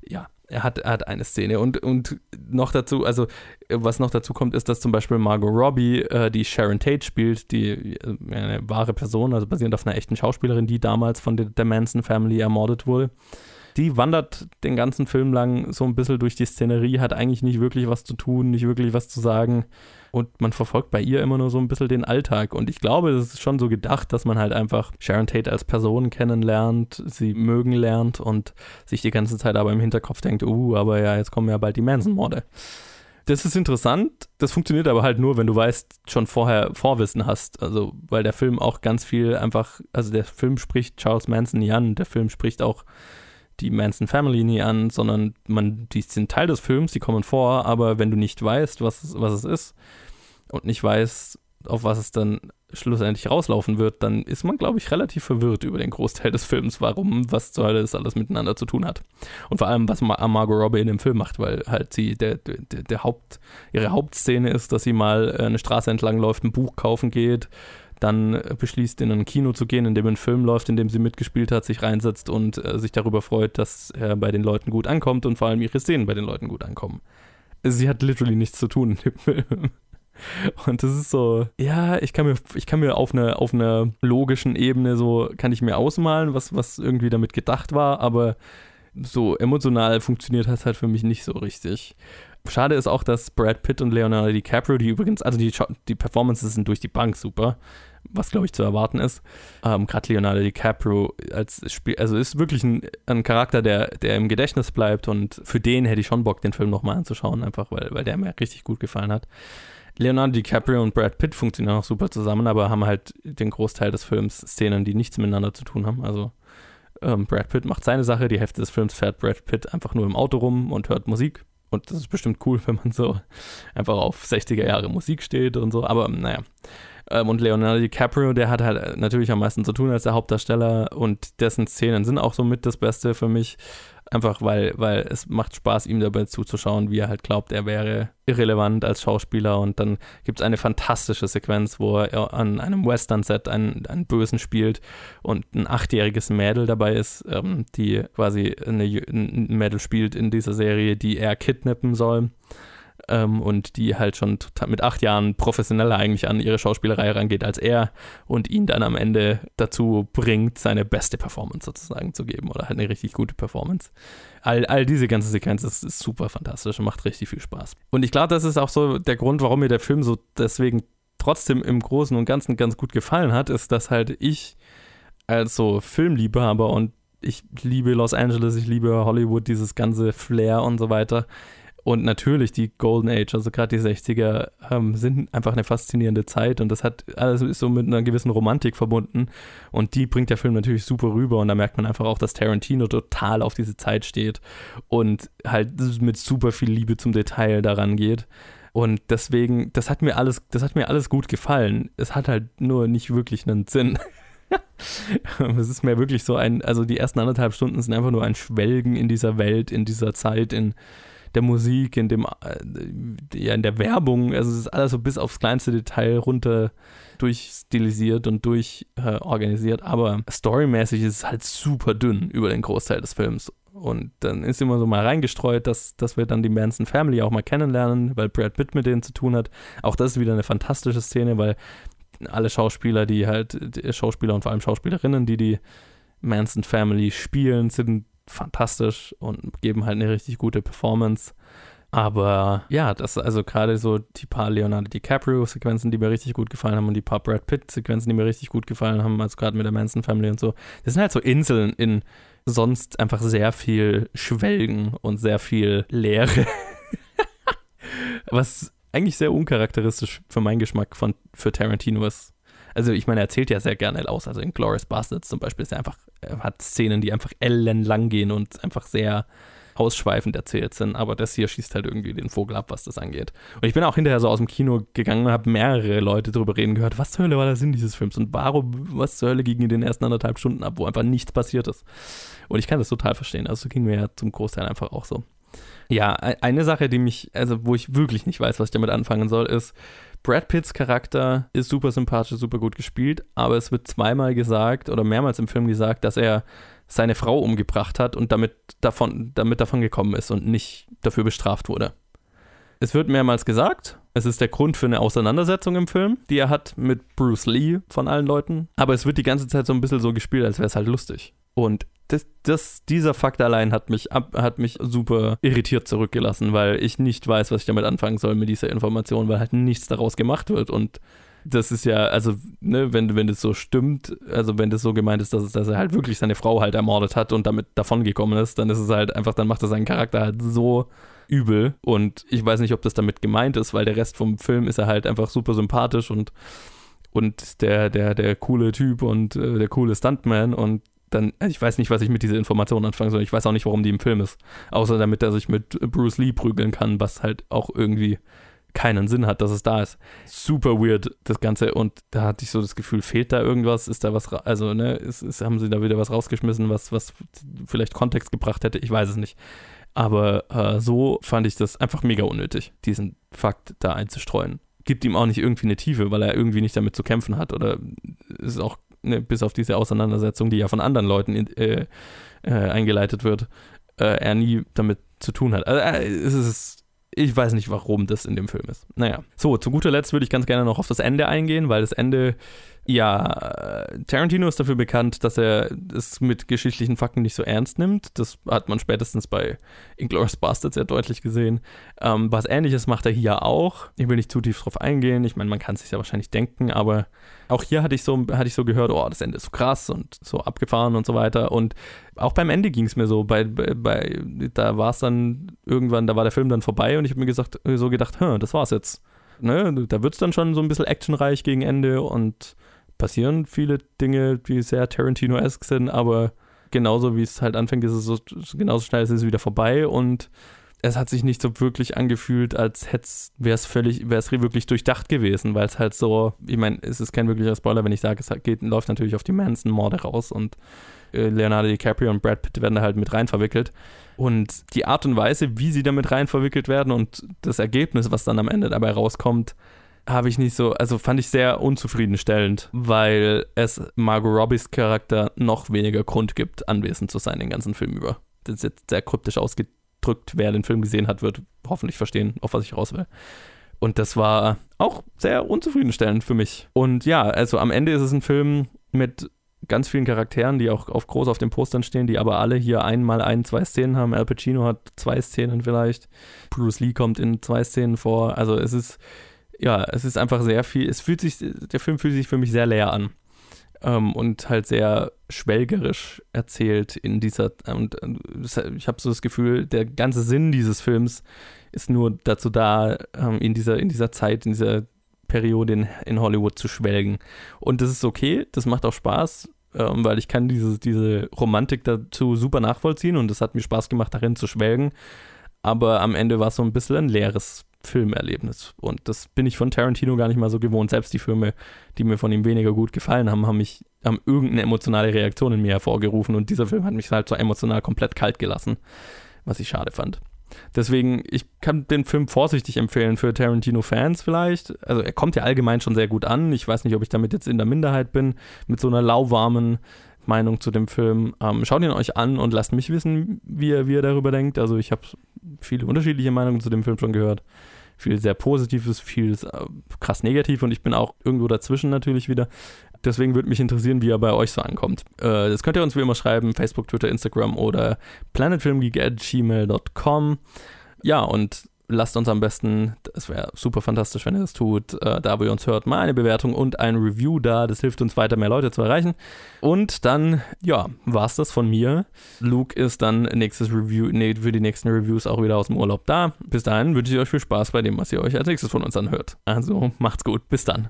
Speaker 6: ja, er hat, er hat eine Szene und, und noch dazu, also was noch dazu kommt, ist, dass zum Beispiel Margot Robbie, äh, die Sharon Tate spielt, die äh, eine wahre Person, also basierend auf einer echten Schauspielerin, die damals von der, der Manson Family ermordet wurde. Die wandert den ganzen Film lang so ein bisschen durch die Szenerie, hat eigentlich nicht wirklich was zu tun, nicht wirklich was zu sagen und man verfolgt bei ihr immer nur so ein bisschen den Alltag. Und ich glaube, das ist schon so gedacht, dass man halt einfach Sharon Tate als Person kennenlernt, sie mögen lernt und sich die ganze Zeit aber im Hinterkopf denkt, uh, aber ja, jetzt kommen ja bald die Manson-Morde. Das ist interessant, das funktioniert aber halt nur, wenn du weißt, schon vorher Vorwissen hast. Also, weil der Film auch ganz viel einfach, also der Film spricht Charles Manson nie an, der Film spricht auch die Manson Family nie an, sondern man, die sind Teil des Films, die kommen vor, aber wenn du nicht weißt, was, was es ist, und nicht weiß, auf was es dann schlussendlich rauslaufen wird, dann ist man, glaube ich, relativ verwirrt über den Großteil des Films, warum, was zur Hölle das alles miteinander zu tun hat. Und vor allem, was Margot Robbie in dem Film macht, weil halt sie, der, der, der Haupt, ihre Hauptszene ist, dass sie mal eine Straße entlang läuft, ein Buch kaufen geht, dann beschließt, in ein Kino zu gehen, in dem ein Film läuft, in dem sie mitgespielt hat, sich reinsetzt und äh, sich darüber freut, dass er bei den Leuten gut ankommt und vor allem ihre Szenen bei den Leuten gut ankommen. Sie hat literally nichts zu tun in dem Film. [laughs] Und das ist so, ja, ich kann mir, ich kann mir auf einer auf einer logischen Ebene so, kann ich mir ausmalen, was, was irgendwie damit gedacht war, aber so emotional funktioniert das halt für mich nicht so richtig. Schade ist auch, dass Brad Pitt und Leonardo DiCaprio, die übrigens, also die, die Performances sind durch die Bank super, was glaube ich zu erwarten ist. Ähm, Gerade Leonardo DiCaprio als Spiel, also ist wirklich ein, ein, Charakter, der, der im Gedächtnis bleibt und für den hätte ich schon Bock, den Film nochmal anzuschauen, einfach weil, weil der mir richtig gut gefallen hat. Leonardo DiCaprio und Brad Pitt funktionieren auch super zusammen, aber haben halt den Großteil des Films Szenen, die nichts miteinander zu tun haben. Also ähm, Brad Pitt macht seine Sache, die Hälfte des Films fährt Brad Pitt einfach nur im Auto rum und hört Musik. Und das ist bestimmt cool, [laughs] wenn man so einfach auf 60er Jahre Musik steht und so. Aber naja. Ähm, und Leonardo DiCaprio, der hat halt natürlich am meisten zu tun als der Hauptdarsteller und dessen Szenen sind auch so mit das Beste für mich. Einfach weil, weil es macht Spaß, ihm dabei zuzuschauen, wie er halt glaubt, er wäre irrelevant als Schauspieler. Und dann gibt es eine fantastische Sequenz, wo er an einem Western-Set einen, einen Bösen spielt und ein achtjähriges Mädel dabei ist, ähm, die quasi eine, ein Mädel spielt in dieser Serie, die er kidnappen soll ähm, und die halt schon mit acht Jahren professioneller eigentlich an ihre Schauspielerei rangeht als er und ihn dann am Ende dazu bringt, seine beste Performance sozusagen zu geben oder halt eine richtig gute Performance. All, all diese ganze Sequenz ist, ist super fantastisch und macht richtig viel Spaß. Und ich glaube, das ist auch so der Grund, warum mir der Film so deswegen trotzdem im Großen und Ganzen ganz gut gefallen hat, ist, dass halt ich als so Filmliebhaber und ich liebe Los Angeles, ich liebe Hollywood, dieses ganze Flair und so weiter. Und natürlich die Golden Age, also gerade die 60er, ähm, sind einfach eine faszinierende Zeit und das hat alles ist so mit einer gewissen Romantik verbunden. Und die bringt der Film natürlich super rüber und da merkt man einfach auch, dass Tarantino total auf diese Zeit steht und halt mit super viel Liebe zum Detail daran geht. Und deswegen, das hat mir alles, das hat mir alles gut gefallen. Es hat halt nur nicht wirklich einen Sinn. [laughs] es ist mir wirklich so ein, also die ersten anderthalb Stunden sind einfach nur ein Schwelgen in dieser Welt, in dieser Zeit, in der Musik, in dem, äh, ja, in der Werbung. Also es ist alles so bis aufs kleinste Detail runter durchstilisiert und durchorganisiert, äh, aber storymäßig ist es halt super dünn über den Großteil des Films. Und dann ist immer so mal reingestreut, dass, dass wir dann die Manson Family auch mal kennenlernen, weil Brad Pitt mit denen zu tun hat. Auch das ist wieder eine fantastische Szene, weil alle Schauspieler, die halt, die Schauspieler und vor allem Schauspielerinnen, die die Manson Family spielen, sind fantastisch und geben halt eine richtig gute Performance. Aber ja, das also gerade so die paar Leonardo DiCaprio-Sequenzen, die mir richtig gut gefallen haben und die paar Brad Pitt-Sequenzen, die mir richtig gut gefallen haben, also gerade mit der Manson Family und so. Das sind halt so Inseln in sonst einfach sehr viel Schwelgen und sehr viel Leere. [laughs] Was eigentlich sehr uncharakteristisch für meinen Geschmack von, für Tarantino ist. Also ich meine, er erzählt ja sehr gerne aus. Also in Glorious Bastards zum Beispiel ist er einfach, hat Szenen, die einfach ellenlang gehen und einfach sehr ausschweifend erzählt sind. Aber das hier schießt halt irgendwie den Vogel ab, was das angeht. Und ich bin auch hinterher so aus dem Kino gegangen und habe mehrere Leute darüber reden gehört, was zur Hölle war der Sinn dieses Films und warum, was zur Hölle ging in den ersten anderthalb Stunden ab, wo einfach nichts passiert ist. Und ich kann das total verstehen. Also ging mir ja zum Großteil einfach auch so. Ja, e-, eine Sache, die mich, also wo ich wirklich nicht weiß, was ich damit anfangen soll, ist, Brad Pitts Charakter ist super sympathisch, super gut gespielt, aber es wird zweimal gesagt oder mehrmals im Film gesagt, dass er seine Frau umgebracht hat und damit davon, damit davon gekommen ist und nicht dafür bestraft wurde. Es wird mehrmals gesagt, es ist der Grund für eine Auseinandersetzung im Film, die er hat mit Bruce Lee von allen Leuten, aber es wird die ganze Zeit so ein bisschen so gespielt, als wäre es halt lustig. Und das, das, dieser Fakt allein hat mich, ab, hat mich super irritiert zurückgelassen, weil ich nicht weiß, was ich damit anfangen soll mit dieser Information, weil halt nichts daraus gemacht wird. Und das ist ja, also, ne, wenn, wenn das so stimmt, also wenn das so gemeint ist, dass, dass er halt wirklich seine Frau halt ermordet hat und damit davongekommen ist, dann ist es halt einfach, dann macht er seinen Charakter halt so übel. Und ich weiß nicht, ob das damit gemeint ist, weil der Rest vom Film ist er halt einfach super sympathisch und und der, der, der coole Typ und äh, der coole Stuntman und dann, also ich weiß nicht, was ich mit dieser Information anfangen soll. Ich weiß auch nicht, warum die im Film ist. Außer damit er sich mit Bruce Lee prügeln kann, was halt auch irgendwie keinen Sinn hat, dass es da ist. Super weird, das Ganze. Und da hatte ich so das Gefühl, fehlt da irgendwas? Ist da was, also, ne, ist, ist, haben sie da wieder was rausgeschmissen, was, was vielleicht Kontext gebracht hätte? Ich weiß es nicht. Aber äh, so fand ich das einfach mega unnötig, diesen Fakt da einzustreuen. Gibt ihm auch nicht irgendwie eine Tiefe, weil er irgendwie nicht damit zu kämpfen hat. Oder ist auch ne, bis auf diese Auseinandersetzung, die ja von anderen Leuten in, äh, äh, eingeleitet wird, äh, er nie damit zu tun hat. Also, äh, es ist ich weiß nicht, warum das in dem Film ist. Naja. So, zu guter Letzt würde ich ganz gerne noch auf das Ende eingehen, weil das Ende ja, Tarantino ist dafür bekannt, dass er es mit geschichtlichen Fakten nicht so ernst nimmt. Das hat man spätestens bei Inglourious Bastards sehr deutlich gesehen. Ähm, was ähnliches macht er hier auch. Ich will nicht zu tief drauf eingehen. Ich meine, man kann es sich ja wahrscheinlich denken, aber auch hier hatte ich so, hatte ich so gehört, oh, das Ende ist so krass und so abgefahren und so weiter. Und auch beim Ende ging es mir so. Bei, bei, da war es dann irgendwann, da war der Film dann vorbei und ich habe mir gesagt, so gedacht, das war's jetzt. Ne? Da wird es dann schon so ein bisschen actionreich gegen Ende und passieren viele Dinge, die sehr Tarantino-esque sind, aber genauso wie es halt anfängt, ist es so, genauso schnell ist es wieder vorbei und es hat sich nicht so wirklich angefühlt, als wäre es völlig, wäre es wirklich durchdacht gewesen, weil es halt so, ich meine, es ist kein wirklicher Spoiler, wenn ich sage, es geht, läuft natürlich auf die Manson-Morde raus und äh, Leonardo DiCaprio und Brad Pitt werden da halt mit rein verwickelt. Und die Art und Weise, wie sie damit rein verwickelt werden und das Ergebnis, was dann am Ende dabei rauskommt, habe ich nicht so, also fand ich sehr unzufriedenstellend, weil es Margot Robbies Charakter noch weniger Grund gibt, anwesend zu sein den ganzen Film über. Das ist jetzt sehr kryptisch ausgedrückt. Wer den Film gesehen hat, wird hoffentlich verstehen, auf was ich raus will. Und das war auch sehr unzufriedenstellend für mich. Und ja, also am Ende ist es ein Film mit ganz vielen Charakteren, die auch auf groß auf den Postern stehen, die aber alle hier einmal ein, zwei Szenen haben. Al Pacino hat zwei Szenen vielleicht. Bruce Lee kommt in zwei Szenen vor. Also es ist ja, es ist einfach sehr viel, es fühlt sich, der Film fühlt sich für mich sehr leer an. Ähm, und halt sehr schwelgerisch erzählt in dieser, und ich habe so das Gefühl, der ganze Sinn dieses Films ist nur dazu da, ähm, in dieser, in dieser Zeit, in dieser Periode in, in Hollywood zu schwelgen. Und das ist okay, das macht auch Spaß, ähm, weil ich kann diese, diese Romantik dazu super nachvollziehen und es hat mir Spaß gemacht, darin zu schwelgen. Aber am Ende war es so ein bisschen ein leeres Filmerlebnis. Und das bin ich von Tarantino gar nicht mal so gewohnt. Selbst die Filme, die mir von ihm weniger gut gefallen haben, haben mich, haben irgendeine emotionale Reaktion in mir hervorgerufen. Und dieser Film hat mich halt so emotional komplett kalt gelassen, was ich schade fand. Deswegen, ich kann den Film vorsichtig empfehlen für Tarantino-Fans vielleicht. Also er kommt ja allgemein schon sehr gut an. Ich weiß nicht, ob ich damit jetzt in der Minderheit bin, mit so einer lauwarmen Meinung zu dem Film. Ähm, schaut ihn euch an und lasst mich wissen, wie ihr, wie ihr darüber denkt. Also ich habe viele unterschiedliche Meinungen zu dem Film schon gehört. Viel sehr Positives, viel äh, krass Negativ und ich bin auch irgendwo dazwischen natürlich wieder. Deswegen würde mich interessieren, wie er bei euch so ankommt. Äh, das könnt ihr uns wie immer schreiben, Facebook, Twitter, Instagram oder planetfilmgeek.gmail.com. Ja, und lasst uns am besten, das wäre super fantastisch, wenn ihr das tut, äh, da wo ihr uns hört, mal eine Bewertung und ein Review da. Das hilft uns weiter, mehr Leute zu erreichen. Und dann, ja, war es das von mir. Luke ist dann nächstes Review, nee, für die nächsten Reviews auch wieder aus dem Urlaub da. Bis dahin wünsche ich euch viel Spaß bei dem, was ihr euch als nächstes von uns anhört. Also macht's gut, bis dann.